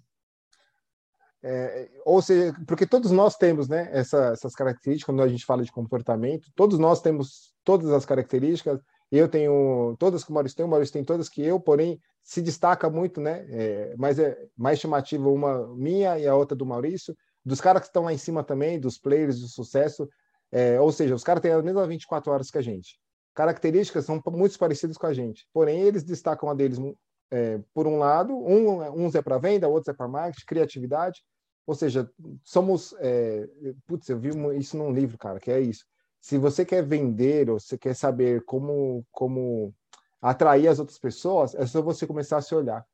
É, ou seja, porque todos nós temos né, essa, essas características, quando a gente fala de comportamento, todos nós temos todas as características, eu tenho todas que o Maurício tem, o Maurício tem todas que eu, porém se destaca muito, né? É, mas é mais chamativa uma minha e a outra do Maurício, dos caras que estão lá em cima também, dos players de sucesso, é, ou seja, os caras têm as mesmas 24 horas que a gente características são muito parecidas com a gente, porém eles destacam a deles é, por um lado, um, uns é para venda, outros é para marketing, criatividade, ou seja, somos, é, putz, eu vi isso num livro, cara, que é isso. Se você quer vender ou você quer saber como como atrair as outras pessoas, é só você começar a se olhar.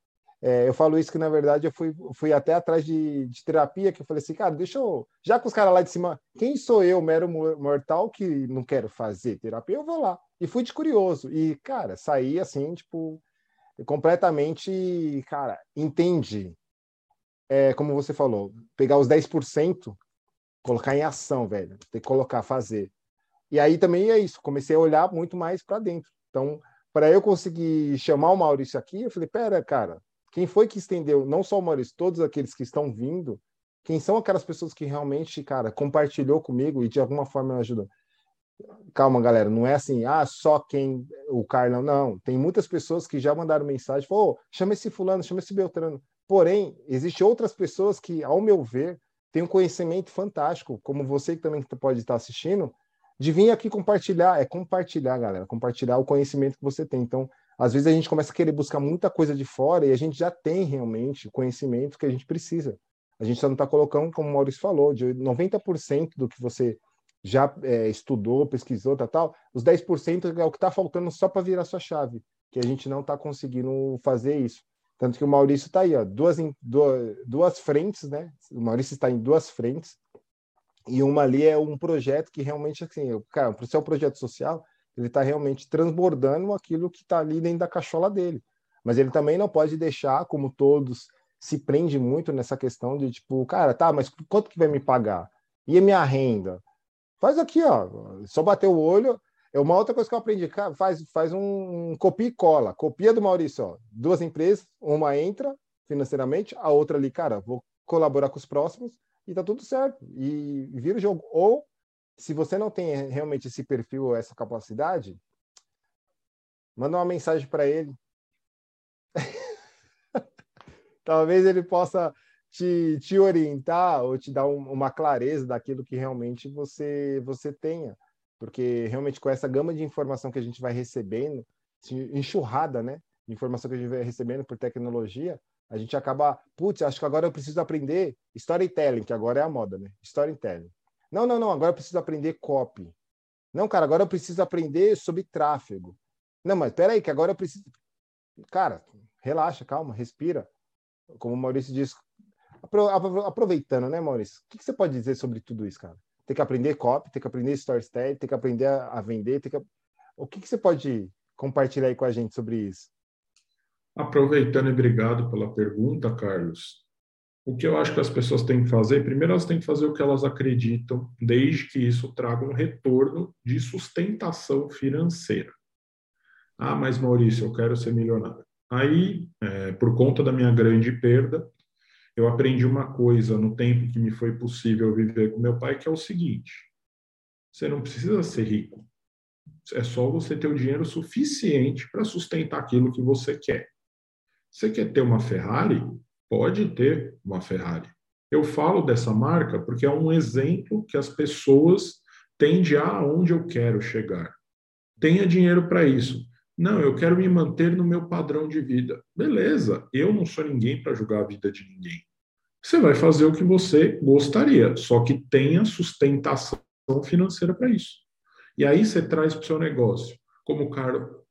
é, eu falo isso que, na verdade, eu fui, fui até atrás de, de terapia, que eu falei assim, cara, deixa eu. Já com os caras lá de cima, quem sou eu, mero mortal, que não quero fazer terapia? Eu vou lá. E fui de curioso. E, cara, saí assim, tipo, completamente, cara, entende. É, como você falou, pegar os 10%, colocar em ação, velho. Ter que colocar, fazer. E aí também é isso, comecei a olhar muito mais para dentro. Então, para eu conseguir chamar o Maurício aqui, eu falei, pera, cara, quem foi que estendeu, não só o Maurício, todos aqueles que estão vindo, quem são aquelas pessoas que realmente, cara, compartilhou comigo e de alguma forma me ajudou? Calma, galera, não é assim, ah, só quem, o Carlão, não. Tem muitas pessoas que já mandaram mensagem, falou, oh, chama esse fulano, chama esse Beltrano. Porém, existem outras pessoas que, ao meu ver, têm um conhecimento fantástico, como você que também pode estar assistindo, de vir aqui compartilhar, é compartilhar, galera, compartilhar o conhecimento que você tem. Então, às vezes a gente começa a querer buscar muita coisa de fora e a gente já tem realmente o conhecimento que a gente precisa. A gente só não está colocando, como o Maurício falou, de 90% do que você já é, estudou, pesquisou, tal, tal, os 10% é o que está faltando só para virar sua chave, que a gente não está conseguindo fazer isso. Tanto que o Maurício está aí, ó, duas, duas, duas frentes, né? O Maurício está em duas frentes, e uma ali é um projeto que realmente, assim, cara, para o seu projeto social, ele está realmente transbordando aquilo que está ali dentro da cachola dele. Mas ele também não pode deixar, como todos, se prende muito nessa questão de tipo, cara, tá, mas quanto que vai me pagar? E a minha renda? Faz aqui, ó, só bater o olho. É uma outra coisa que eu aprendi, faz, faz um, copia e cola. Copia do Maurício, ó. Duas empresas, uma entra financeiramente, a outra ali, cara, vou colaborar com os próximos e tá tudo certo. E, e vira o jogo. Ou se você não tem realmente esse perfil ou essa capacidade, manda uma mensagem para ele. Talvez ele possa te, te orientar ou te dar um, uma clareza daquilo que realmente você, você tenha. Porque realmente com essa gama de informação que a gente vai recebendo, enxurrada, né? De informação que a gente vai recebendo por tecnologia, a gente acaba, putz, acho que agora eu preciso aprender storytelling, que agora é a moda, né? Storytelling. Não, não, não, agora eu preciso aprender copy. Não, cara, agora eu preciso aprender sobre tráfego. Não, mas peraí, que agora eu preciso. Cara, relaxa, calma, respira. Como o Maurício disse, aproveitando, né, Maurício? O que você pode dizer sobre tudo isso, cara? Tem que aprender copy, tem que aprender storytelling, tem que aprender a vender, que... O que você pode compartilhar aí com a gente sobre isso? Aproveitando e obrigado pela pergunta, Carlos. O que eu acho que as pessoas têm que fazer, primeiro elas têm que fazer o que elas acreditam, desde que isso traga um retorno de sustentação financeira. Ah, mas Maurício, eu quero ser milionário. Aí, é, por conta da minha grande perda, eu aprendi uma coisa no tempo que me foi possível viver com meu pai, que é o seguinte: você não precisa ser rico. É só você ter o dinheiro suficiente para sustentar aquilo que você quer. Você quer ter uma Ferrari? pode ter uma Ferrari. Eu falo dessa marca porque é um exemplo que as pessoas tendem a aonde eu quero chegar. Tenha dinheiro para isso. Não, eu quero me manter no meu padrão de vida. Beleza, eu não sou ninguém para julgar a vida de ninguém. Você vai fazer o que você gostaria, só que tenha sustentação financeira para isso. E aí você traz para o seu negócio. Como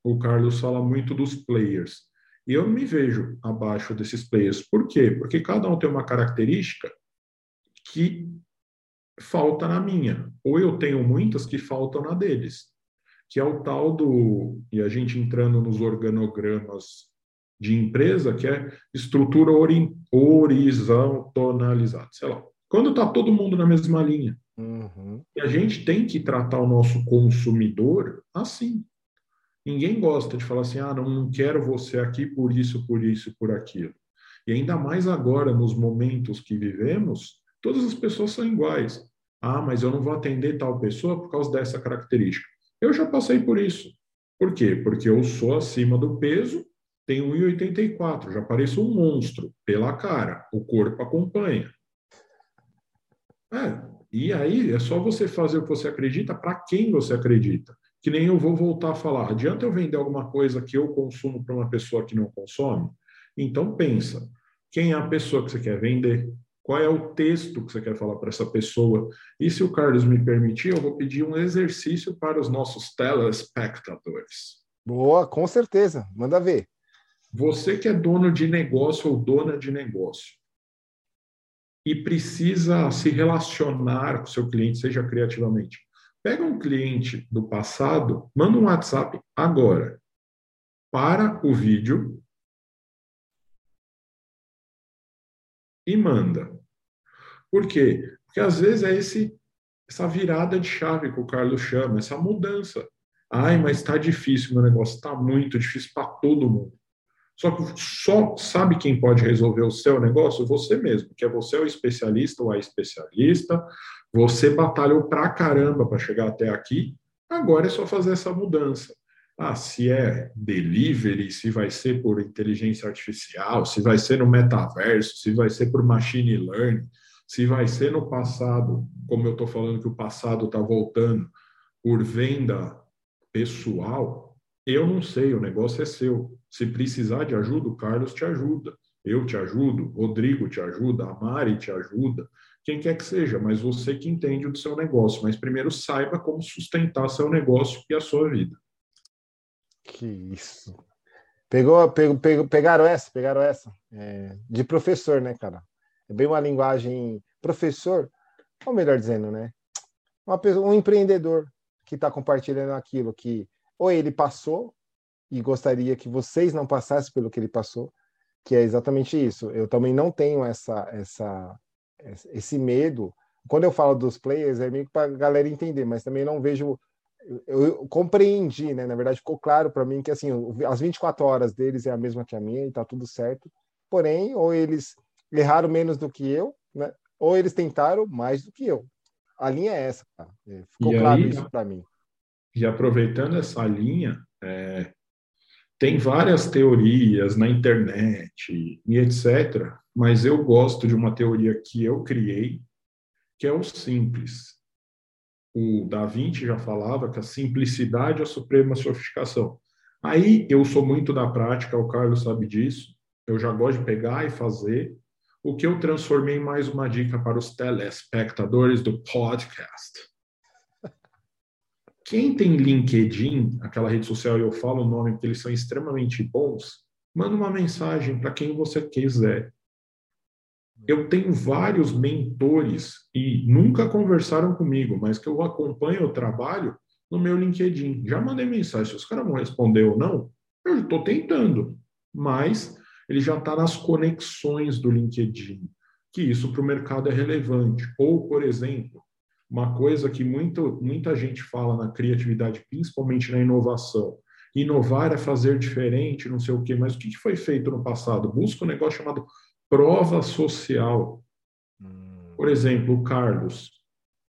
o Carlos fala muito dos players. E eu me vejo abaixo desses players. Por quê? Porque cada um tem uma característica que falta na minha, ou eu tenho muitas que faltam na deles, que é o tal do, e a gente entrando nos organogramas de empresa, que é estrutura horizontonalizada, sei lá. Quando está todo mundo na mesma linha. Uhum. E a gente tem que tratar o nosso consumidor assim. Ninguém gosta de falar assim, ah, não, não quero você aqui por isso, por isso, por aquilo. E ainda mais agora, nos momentos que vivemos, todas as pessoas são iguais. Ah, mas eu não vou atender tal pessoa por causa dessa característica. Eu já passei por isso. Por quê? Porque eu sou acima do peso, tenho 1,84, já pareço um monstro pela cara, o corpo acompanha. É, e aí é só você fazer o que você acredita para quem você acredita que nem eu vou voltar a falar. Adianta eu vender alguma coisa que eu consumo para uma pessoa que não consome? Então pensa, quem é a pessoa que você quer vender? Qual é o texto que você quer falar para essa pessoa? E se o Carlos me permitir, eu vou pedir um exercício para os nossos telespectadores. Boa, com certeza. Manda ver. Você que é dono de negócio ou dona de negócio e precisa se relacionar com seu cliente, seja criativamente. Pega um cliente do passado, manda um WhatsApp agora. Para o vídeo e manda. Por quê? Porque às vezes é esse essa virada de chave que o Carlos chama, essa mudança. Ai, mas está difícil meu negócio, está muito difícil para todo mundo. Só que só sabe quem pode resolver o seu negócio? Você mesmo, que é você o especialista ou a especialista, você batalhou pra caramba para chegar até aqui, agora é só fazer essa mudança. Ah, se é delivery, se vai ser por inteligência artificial, se vai ser no metaverso, se vai ser por machine learning, se vai ser no passado, como eu estou falando que o passado está voltando, por venda pessoal, eu não sei, o negócio é seu. Se precisar de ajuda, o Carlos te ajuda. Eu te ajudo, Rodrigo te ajuda, a Mari te ajuda, quem quer que seja, mas você que entende o seu negócio. Mas primeiro saiba como sustentar seu negócio e a sua vida. Que isso. Pegou, pegou, pegou pegaram essa, pegaram essa. É, de professor, né, cara? É bem uma linguagem professor, ou melhor dizendo, né? Uma, um empreendedor que está compartilhando aquilo que ou ele passou e gostaria que vocês não passassem pelo que ele passou, que é exatamente isso. Eu também não tenho essa, essa, esse medo. Quando eu falo dos players, é meio para a galera entender, mas também não vejo. Eu, eu compreendi, né? Na verdade, ficou claro para mim que assim, as 24 horas deles é a mesma que a minha e tá tudo certo. Porém, ou eles erraram menos do que eu, né? Ou eles tentaram mais do que eu. A linha é essa, cara. É, ficou e claro aí, isso para mim. E aproveitando essa linha, é, tem várias teorias na internet e etc. Mas eu gosto de uma teoria que eu criei, que é o simples. O Da Vinci já falava que a simplicidade é a suprema sofisticação. Aí eu sou muito da prática, o Carlos sabe disso. Eu já gosto de pegar e fazer. O que eu transformei em mais uma dica para os telespectadores do podcast. Quem tem LinkedIn, aquela rede social, eu falo o nome porque eles são extremamente bons, manda uma mensagem para quem você quiser. Eu tenho vários mentores e nunca conversaram comigo, mas que eu acompanho o trabalho no meu LinkedIn. Já mandei mensagem, se os caras vão responder ou não, eu estou tentando, mas ele já está nas conexões do LinkedIn, que isso para o mercado é relevante. Ou, por exemplo, uma coisa que muito, muita gente fala na criatividade, principalmente na inovação. Inovar é fazer diferente, não sei o quê, mas o que foi feito no passado? Busca um negócio chamado prova social. Hum. Por exemplo, o Carlos.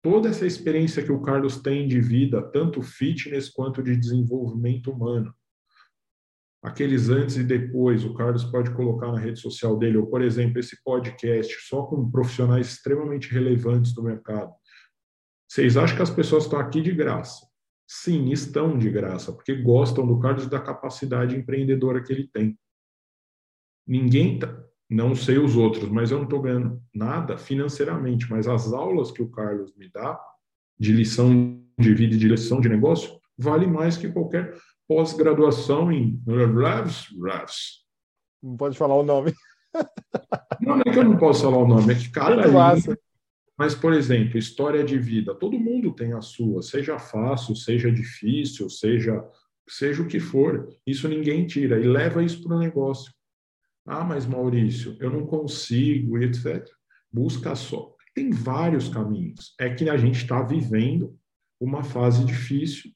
Toda essa experiência que o Carlos tem de vida, tanto fitness quanto de desenvolvimento humano. Aqueles antes e depois, o Carlos pode colocar na rede social dele, ou, por exemplo, esse podcast só com profissionais extremamente relevantes do mercado vocês acham que as pessoas estão aqui de graça? Sim, estão de graça, porque gostam do Carlos e da capacidade empreendedora que ele tem. Ninguém, tá, não sei os outros, mas eu não estou ganhando nada financeiramente, mas as aulas que o Carlos me dá, de lição de vida e de lição de negócio, vale mais que qualquer pós-graduação em Não pode falar o nome. Não, não é que eu não posso falar o nome, é que cada linha, mas, por exemplo, história de vida, todo mundo tem a sua, seja fácil, seja difícil, seja seja o que for, isso ninguém tira e leva isso para o negócio. Ah, mas Maurício, eu não consigo, etc. Busca só. Tem vários caminhos. É que a gente está vivendo uma fase difícil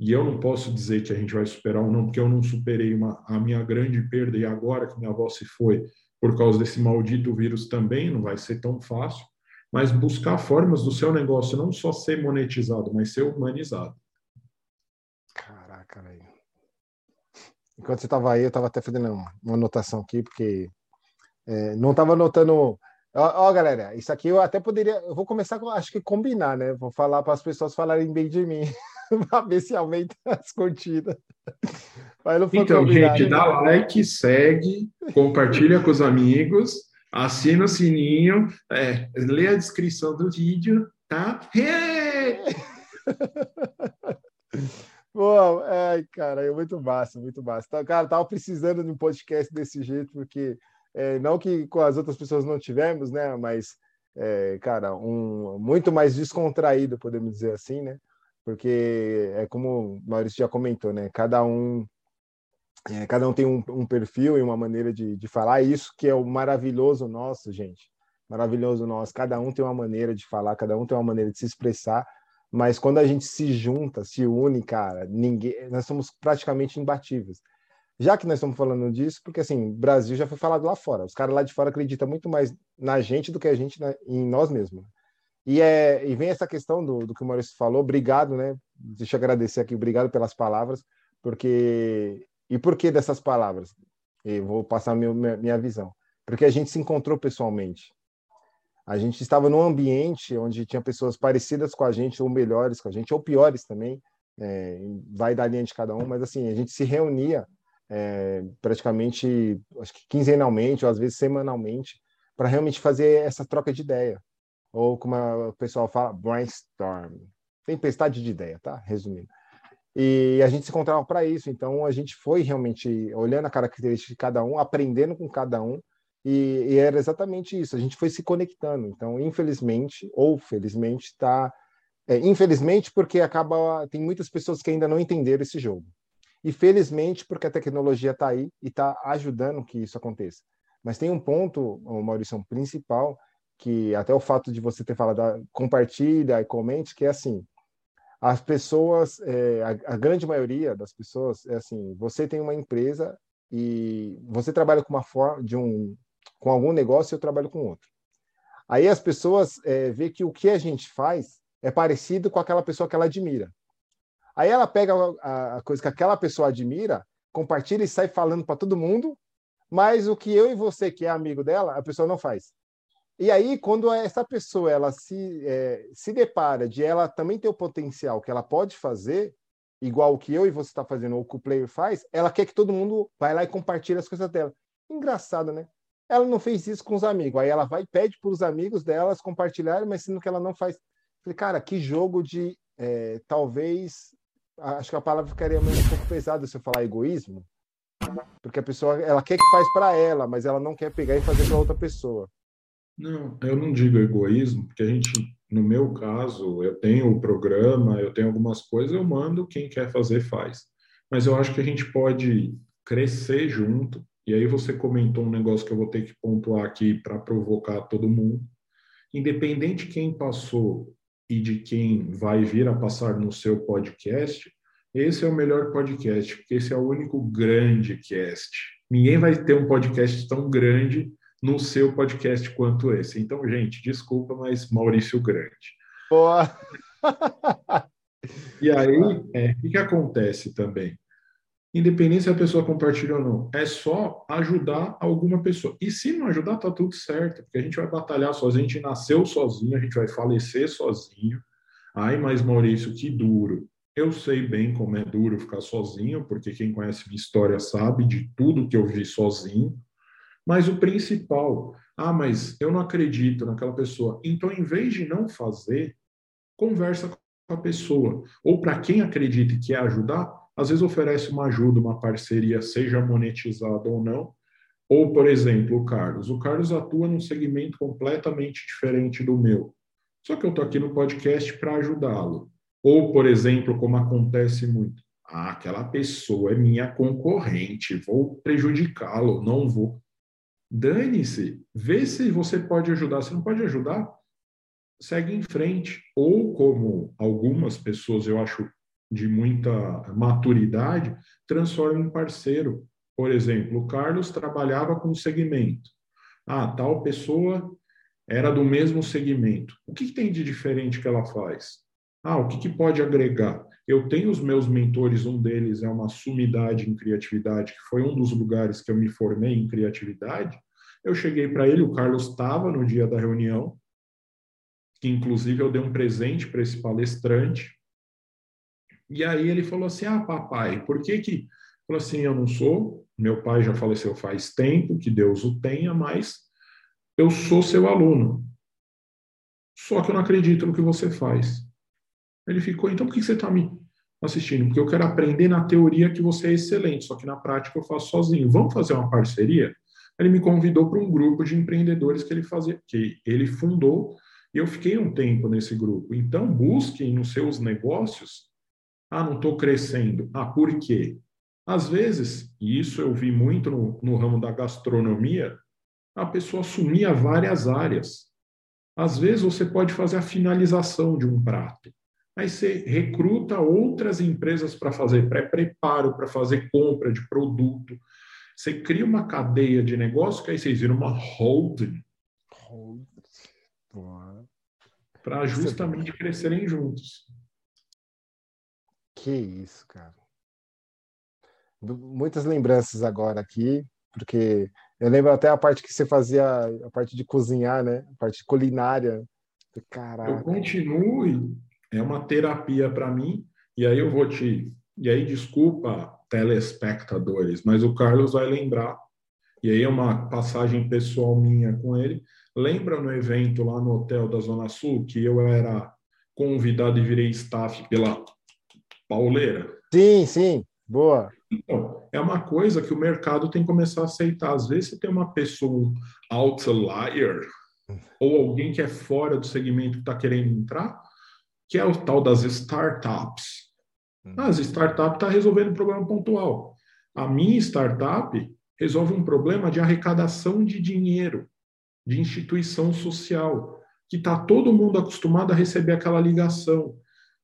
e eu não posso dizer que a gente vai superar ou não, porque eu não superei uma, a minha grande perda e agora que minha avó se foi por causa desse maldito vírus também não vai ser tão fácil mas buscar formas do seu negócio não só ser monetizado, mas ser humanizado. Caraca, velho. Enquanto você estava aí, eu estava até fazendo uma, anotação aqui, porque é, não estava anotando. Ó, galera, isso aqui eu até poderia. Eu vou começar com, acho que combinar, né? Vou falar para as pessoas falarem bem de mim, para ver se aumenta as curtidas. então, gente, dá like, segue, compartilha com os amigos assina o sininho, é, lê a descrição do vídeo, tá? Hey! Pô, ai, cara, é muito massa, muito massa. Tá, cara, tava precisando de um podcast desse jeito, porque é, não que com as outras pessoas não tivemos, né? Mas, é, cara, um muito mais descontraído, podemos dizer assim, né? Porque é como o Maurício já comentou, né? Cada um é, cada um tem um, um, perfil e uma maneira de, de falar, isso que é o maravilhoso nosso, gente. Maravilhoso nosso. Cada um tem uma maneira de falar, cada um tem uma maneira de se expressar, mas quando a gente se junta, se une, cara, ninguém, nós somos praticamente imbatíveis. Já que nós estamos falando disso, porque assim, Brasil já foi falado lá fora. Os caras lá de fora acreditam muito mais na gente do que a gente na, em nós mesmos. E, é, e vem essa questão do, do que o Maurício falou. Obrigado, né? Deixa eu agradecer aqui, obrigado pelas palavras, porque e por que dessas palavras? Eu vou passar minha, minha visão. Porque a gente se encontrou pessoalmente. A gente estava num ambiente onde tinha pessoas parecidas com a gente, ou melhores com a gente, ou piores também. É, vai da linha de cada um, mas assim, a gente se reunia é, praticamente, acho que quinzenalmente, ou às vezes semanalmente, para realmente fazer essa troca de ideia. Ou como o pessoal fala, brainstorm. Tempestade de ideia, tá? Resumindo. E a gente se encontrava para isso, então a gente foi realmente olhando a característica de cada um, aprendendo com cada um, e, e era exatamente isso, a gente foi se conectando. Então, infelizmente, ou felizmente, está. É, infelizmente, porque acaba. Tem muitas pessoas que ainda não entenderam esse jogo. E felizmente, porque a tecnologia está aí e está ajudando que isso aconteça. Mas tem um ponto, Maurício, um principal, que até o fato de você ter falado, ah, compartilha e comente, que é assim: as pessoas, é, a, a, grande maioria das pessoas é assim: você tem uma empresa e você trabalha com uma forma de um com algum negócio, eu trabalho com outro. Aí as pessoas é, vê que o que a gente faz é parecido com aquela pessoa que ela admira. Aí ela pega a, a coisa que aquela pessoa admira, compartilha e sai falando para todo mundo, mas o que eu e você que é amigo dela, a pessoa não faz. E aí, quando essa pessoa ela se, é, se depara de ela também ter o potencial que ela pode fazer, igual o que eu e você está fazendo, ou o que o player faz, ela quer que todo mundo vai lá e compartilhe as coisas dela. Engraçado, né? Ela não fez isso com os amigos. Aí ela vai e pede para os amigos delas compartilharem, mas sendo que ela não faz. Falei, cara, que jogo de. É, talvez. Acho que a palavra ficaria um pouco pesada se eu falar egoísmo. Porque a pessoa ela quer que faz para ela, mas ela não quer pegar e fazer para outra pessoa. Não, eu não digo egoísmo, porque a gente, no meu caso, eu tenho o programa, eu tenho algumas coisas, eu mando, quem quer fazer, faz. Mas eu acho que a gente pode crescer junto, e aí você comentou um negócio que eu vou ter que pontuar aqui para provocar todo mundo. Independente quem passou e de quem vai vir a passar no seu podcast, esse é o melhor podcast, porque esse é o único grande cast. Ninguém vai ter um podcast tão grande no seu podcast quanto esse. Então, gente, desculpa, mas Maurício Grande. Boa! e aí, é, o que, que acontece também? Independente se a pessoa compartilha ou não, é só ajudar alguma pessoa. E se não ajudar, tá tudo certo, porque a gente vai batalhar sozinho, a gente nasceu sozinho, a gente vai falecer sozinho. Ai, mas Maurício, que duro. Eu sei bem como é duro ficar sozinho, porque quem conhece minha história sabe de tudo que eu vi sozinho. Mas o principal, ah, mas eu não acredito naquela pessoa. Então, em vez de não fazer, conversa com a pessoa. Ou para quem acredita e quer ajudar, às vezes oferece uma ajuda, uma parceria, seja monetizada ou não. Ou, por exemplo, o Carlos. O Carlos atua num segmento completamente diferente do meu. Só que eu estou aqui no podcast para ajudá-lo. Ou, por exemplo, como acontece muito, ah, aquela pessoa é minha concorrente, vou prejudicá-lo, não vou. Dane-se, vê se você pode ajudar. Se não pode ajudar, segue em frente. Ou como algumas pessoas, eu acho, de muita maturidade, transforma em parceiro. Por exemplo, o Carlos trabalhava com segmento. Ah, tal pessoa era do mesmo segmento. O que, que tem de diferente que ela faz? Ah, o que, que pode agregar? Eu tenho os meus mentores, um deles é uma sumidade em criatividade, que foi um dos lugares que eu me formei em criatividade. Eu cheguei para ele, o Carlos estava no dia da reunião, que inclusive eu dei um presente para esse palestrante. E aí ele falou assim: Ah, papai, por que que. Falou assim: Eu não sou, meu pai já faleceu faz tempo, que Deus o tenha, mas eu sou seu aluno. Só que eu não acredito no que você faz. Ele ficou, então por que você está me assistindo, porque eu quero aprender na teoria que você é excelente, só que na prática eu faço sozinho. Vamos fazer uma parceria? Ele me convidou para um grupo de empreendedores que ele fazia, que ele fundou, e eu fiquei um tempo nesse grupo. Então, busquem nos seus negócios. Ah, não estou crescendo. Ah, por quê? Às vezes, e isso eu vi muito no, no ramo da gastronomia, a pessoa assumia várias áreas. Às vezes, você pode fazer a finalização de um prato. Aí você recruta outras empresas para fazer pré-preparo, para fazer compra de produto. Você cria uma cadeia de negócio que aí vocês viram uma holding. Para justamente crescerem juntos. Que isso, cara. Muitas lembranças agora aqui, porque eu lembro até a parte que você fazia, a parte de cozinhar, né? A parte culinária. Caraca. Eu continuo, é uma terapia para mim, e aí eu vou te. E aí, desculpa, telespectadores, mas o Carlos vai lembrar, e aí é uma passagem pessoal minha com ele. Lembra no evento lá no hotel da Zona Sul que eu era convidado e virei staff pela Pauleira? Sim, sim, boa. Então, é uma coisa que o mercado tem que começar a aceitar. Às vezes você tem uma pessoa, um outlier, ou alguém que é fora do segmento que está querendo entrar, que é o tal das startups. Hum. As startups estão tá resolvendo um problema pontual. A minha startup resolve um problema de arrecadação de dinheiro, de instituição social, que está todo mundo acostumado a receber aquela ligação.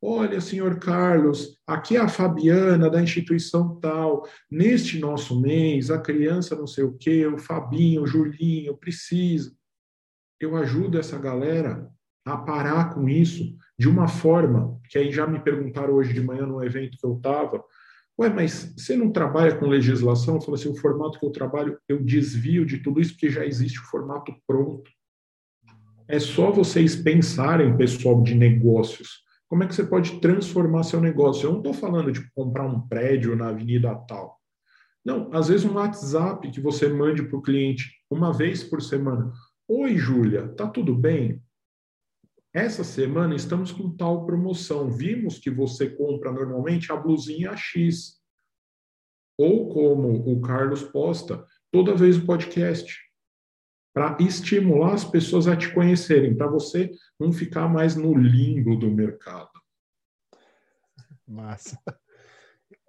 Olha, senhor Carlos, aqui é a Fabiana da instituição tal. Neste nosso mês, a criança não sei o quê, o Fabinho, o Julinho, precisa. Eu ajudo essa galera a parar com isso de uma forma que aí já me perguntaram hoje de manhã no evento que eu estava. Ué, mas você não trabalha com legislação? Eu falei assim, o formato que eu trabalho, eu desvio de tudo isso porque já existe o formato pronto. É só vocês pensarem, pessoal de negócios, como é que você pode transformar seu negócio? Eu não estou falando de comprar um prédio na avenida tal. Não, às vezes um WhatsApp que você mande para o cliente uma vez por semana. Oi, Júlia, tá tudo bem? Essa semana estamos com tal promoção. Vimos que você compra normalmente a blusinha X. Ou como o Carlos posta, toda vez o podcast para estimular as pessoas a te conhecerem, para você não ficar mais no limbo do mercado. Massa.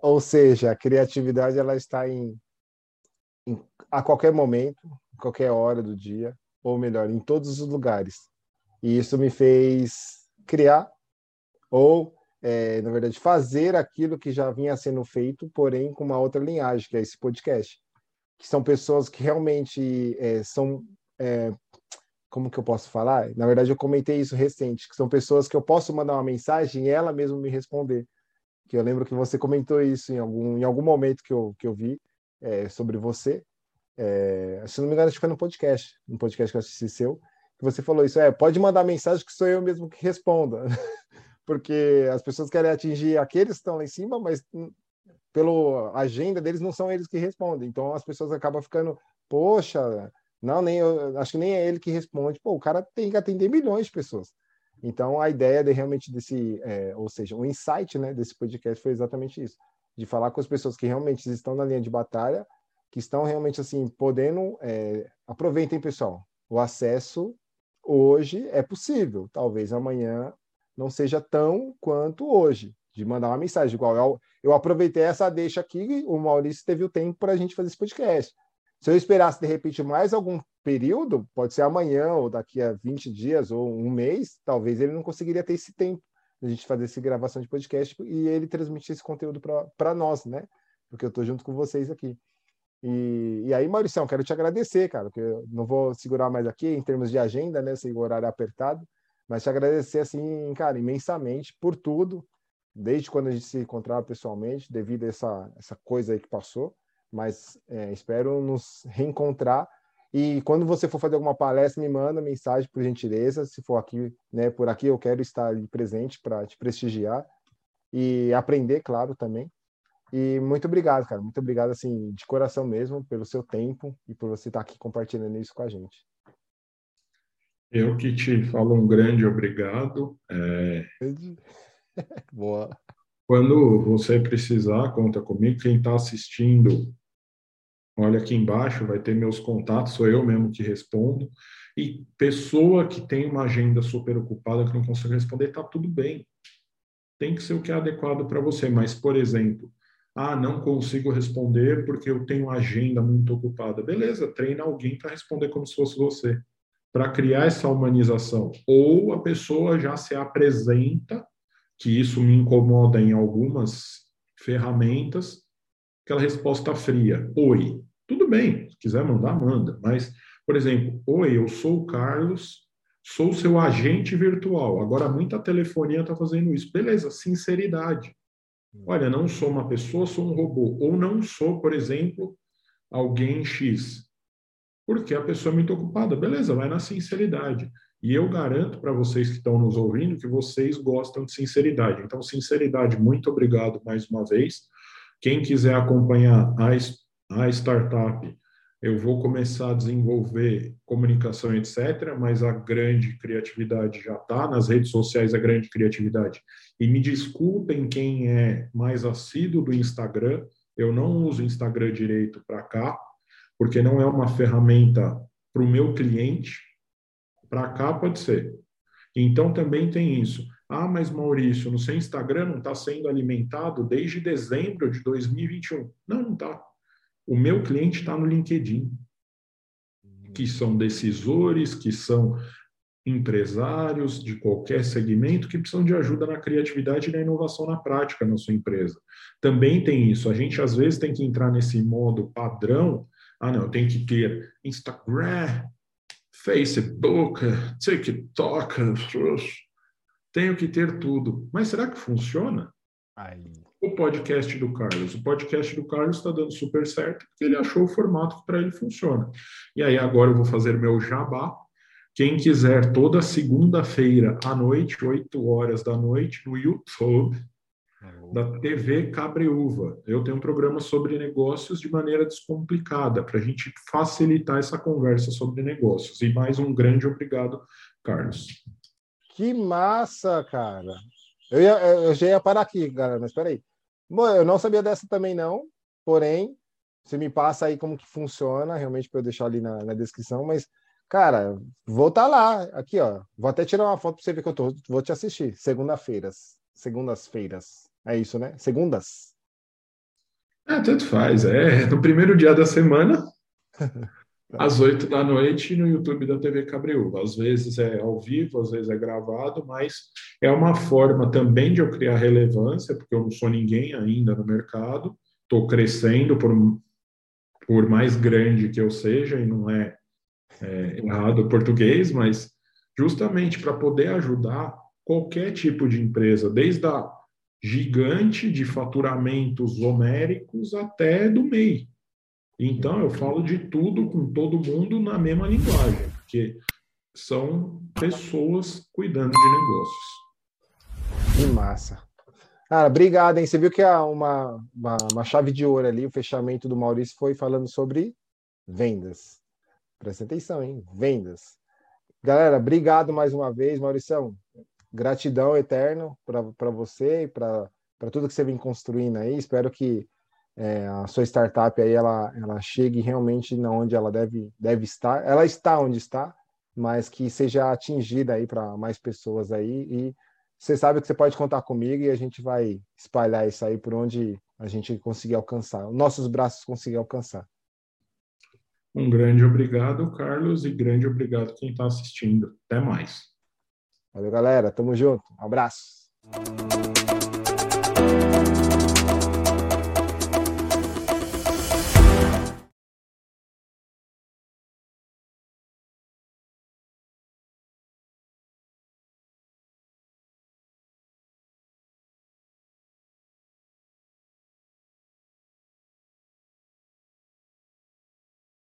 Ou seja, a criatividade ela está em, em a qualquer momento, qualquer hora do dia, ou melhor, em todos os lugares. E isso me fez criar ou é, na verdade, fazer aquilo que já vinha sendo feito, porém com uma outra linhagem, que é esse podcast. Que são pessoas que realmente é, são é, como que eu posso falar? Na verdade, eu comentei isso recente, que são pessoas que eu posso mandar uma mensagem e ela mesma me responder. Que eu lembro que você comentou isso em algum, em algum momento que eu, que eu vi é, sobre você. É, se não me engano, acho que foi no podcast, no podcast que eu assisti seu, que você falou isso. É, pode mandar mensagem que sou eu mesmo que responda. Porque as pessoas querem atingir aqueles que estão lá em cima, mas hum, pela agenda deles não são eles que respondem. Então as pessoas acabam ficando, poxa, não, nem eu, acho que nem é ele que responde. Pô, o cara tem que atender milhões de pessoas. Então, a ideia de realmente desse, é, ou seja, o insight né, desse podcast foi exatamente isso, de falar com as pessoas que realmente estão na linha de batalha, que estão realmente assim podendo. É, aproveitem, pessoal. O acesso hoje é possível. Talvez amanhã não seja tão quanto hoje de mandar uma mensagem. Igual eu, eu aproveitei essa deixa aqui, o Maurício teve o tempo para a gente fazer esse podcast. Se eu esperasse, de repente, mais algum período, pode ser amanhã, ou daqui a 20 dias, ou um mês, talvez ele não conseguiria ter esse tempo a gente fazer essa gravação de podcast e ele transmitir esse conteúdo para nós, né? Porque eu estou junto com vocês aqui. E, e aí, Maurição, quero te agradecer, cara, porque eu não vou segurar mais aqui em termos de agenda, né? Sem o horário apertado, mas te agradecer, assim, cara, imensamente por tudo, desde quando a gente se encontrava pessoalmente, devido a essa, essa coisa aí que passou mas é, espero nos reencontrar. E quando você for fazer alguma palestra, me manda mensagem, por gentileza. Se for aqui, né, por aqui, eu quero estar presente para te prestigiar e aprender, claro, também. E muito obrigado, cara. Muito obrigado, assim, de coração mesmo, pelo seu tempo e por você estar aqui compartilhando isso com a gente. Eu que te falo um grande obrigado. É... Boa. Quando você precisar, conta comigo. Quem está assistindo, olha aqui embaixo, vai ter meus contatos, sou eu mesmo que respondo. E pessoa que tem uma agenda super ocupada, que não consegue responder, está tudo bem. Tem que ser o que é adequado para você. Mas, por exemplo, ah, não consigo responder porque eu tenho agenda muito ocupada. Beleza, treina alguém para responder como se fosse você, para criar essa humanização. Ou a pessoa já se apresenta, que isso me incomoda em algumas ferramentas, aquela resposta fria. Oi, tudo bem, se quiser mandar, manda. Mas, por exemplo, oi, eu sou o Carlos, sou seu agente virtual. Agora, muita telefonia está fazendo isso. Beleza, sinceridade. Olha, não sou uma pessoa, sou um robô. Ou não sou, por exemplo, alguém X. Porque a pessoa é muito ocupada. Beleza, vai na sinceridade. E eu garanto para vocês que estão nos ouvindo que vocês gostam de sinceridade. Então, sinceridade, muito obrigado mais uma vez. Quem quiser acompanhar a, a startup, eu vou começar a desenvolver comunicação, etc., mas a grande criatividade já está, nas redes sociais a grande criatividade. E me desculpem quem é mais assíduo do Instagram, eu não uso o Instagram direito para cá, porque não é uma ferramenta para o meu cliente, para cá pode ser. Então também tem isso. Ah, mas Maurício, no seu Instagram não está sendo alimentado desde dezembro de 2021. Não, não está o meu cliente está no LinkedIn, que são decisores, que são empresários de qualquer segmento que precisam de ajuda na criatividade e na inovação na prática na sua empresa. Também tem isso. A gente às vezes tem que entrar nesse modo padrão. Ah, não, tem que ter Instagram, Facebook, TikTok, tenho que ter tudo. Mas será que funciona? Aí o podcast do Carlos. O podcast do Carlos está dando super certo porque ele achou o formato que para ele funciona. E aí agora eu vou fazer meu jabá. Quem quiser, toda segunda-feira à noite, 8 horas da noite, no YouTube da TV Cabreúva. Eu tenho um programa sobre negócios de maneira descomplicada, para a gente facilitar essa conversa sobre negócios. E mais um grande obrigado, Carlos. Que massa, cara! Eu, ia, eu já ia parar aqui, galera, mas espera aí. Bom, eu não sabia dessa também não, porém, você me passa aí como que funciona, realmente para eu deixar ali na, na, descrição, mas, cara, vou estar tá lá, aqui, ó, vou até tirar uma foto para você ver que eu tô, vou te assistir, segunda-feiras, segundas-feiras, é isso, né? Segundas? É, tanto faz, é, no primeiro dia da semana, às oito da noite no YouTube da TV Cabreúva. Às vezes é ao vivo, às vezes é gravado, mas é uma forma também de eu criar relevância, porque eu não sou ninguém ainda no mercado, estou crescendo por, por mais grande que eu seja, e não é, é errado o português, mas justamente para poder ajudar qualquer tipo de empresa, desde a gigante de faturamentos homéricos até do MEI, então, eu falo de tudo com todo mundo na mesma linguagem, porque são pessoas cuidando de negócios. Que massa. Cara, obrigado, hein? Você viu que há uma, uma, uma, chave de ouro ali, o fechamento do Maurício foi falando sobre vendas. Presta atenção, hein? Vendas. Galera, obrigado mais uma vez, Maurício. Gratidão eterno para você e para tudo que você vem construindo aí. Espero que é, a sua startup aí ela, ela chegue realmente onde ela deve, deve estar. Ela está onde está, mas que seja atingida aí para mais pessoas aí. E você sabe que você pode contar comigo e a gente vai espalhar isso aí por onde a gente conseguir alcançar, nossos braços conseguir alcançar. Um grande obrigado, Carlos, e grande obrigado quem está assistindo. Até mais. Valeu, galera. Tamo junto. Um abraço.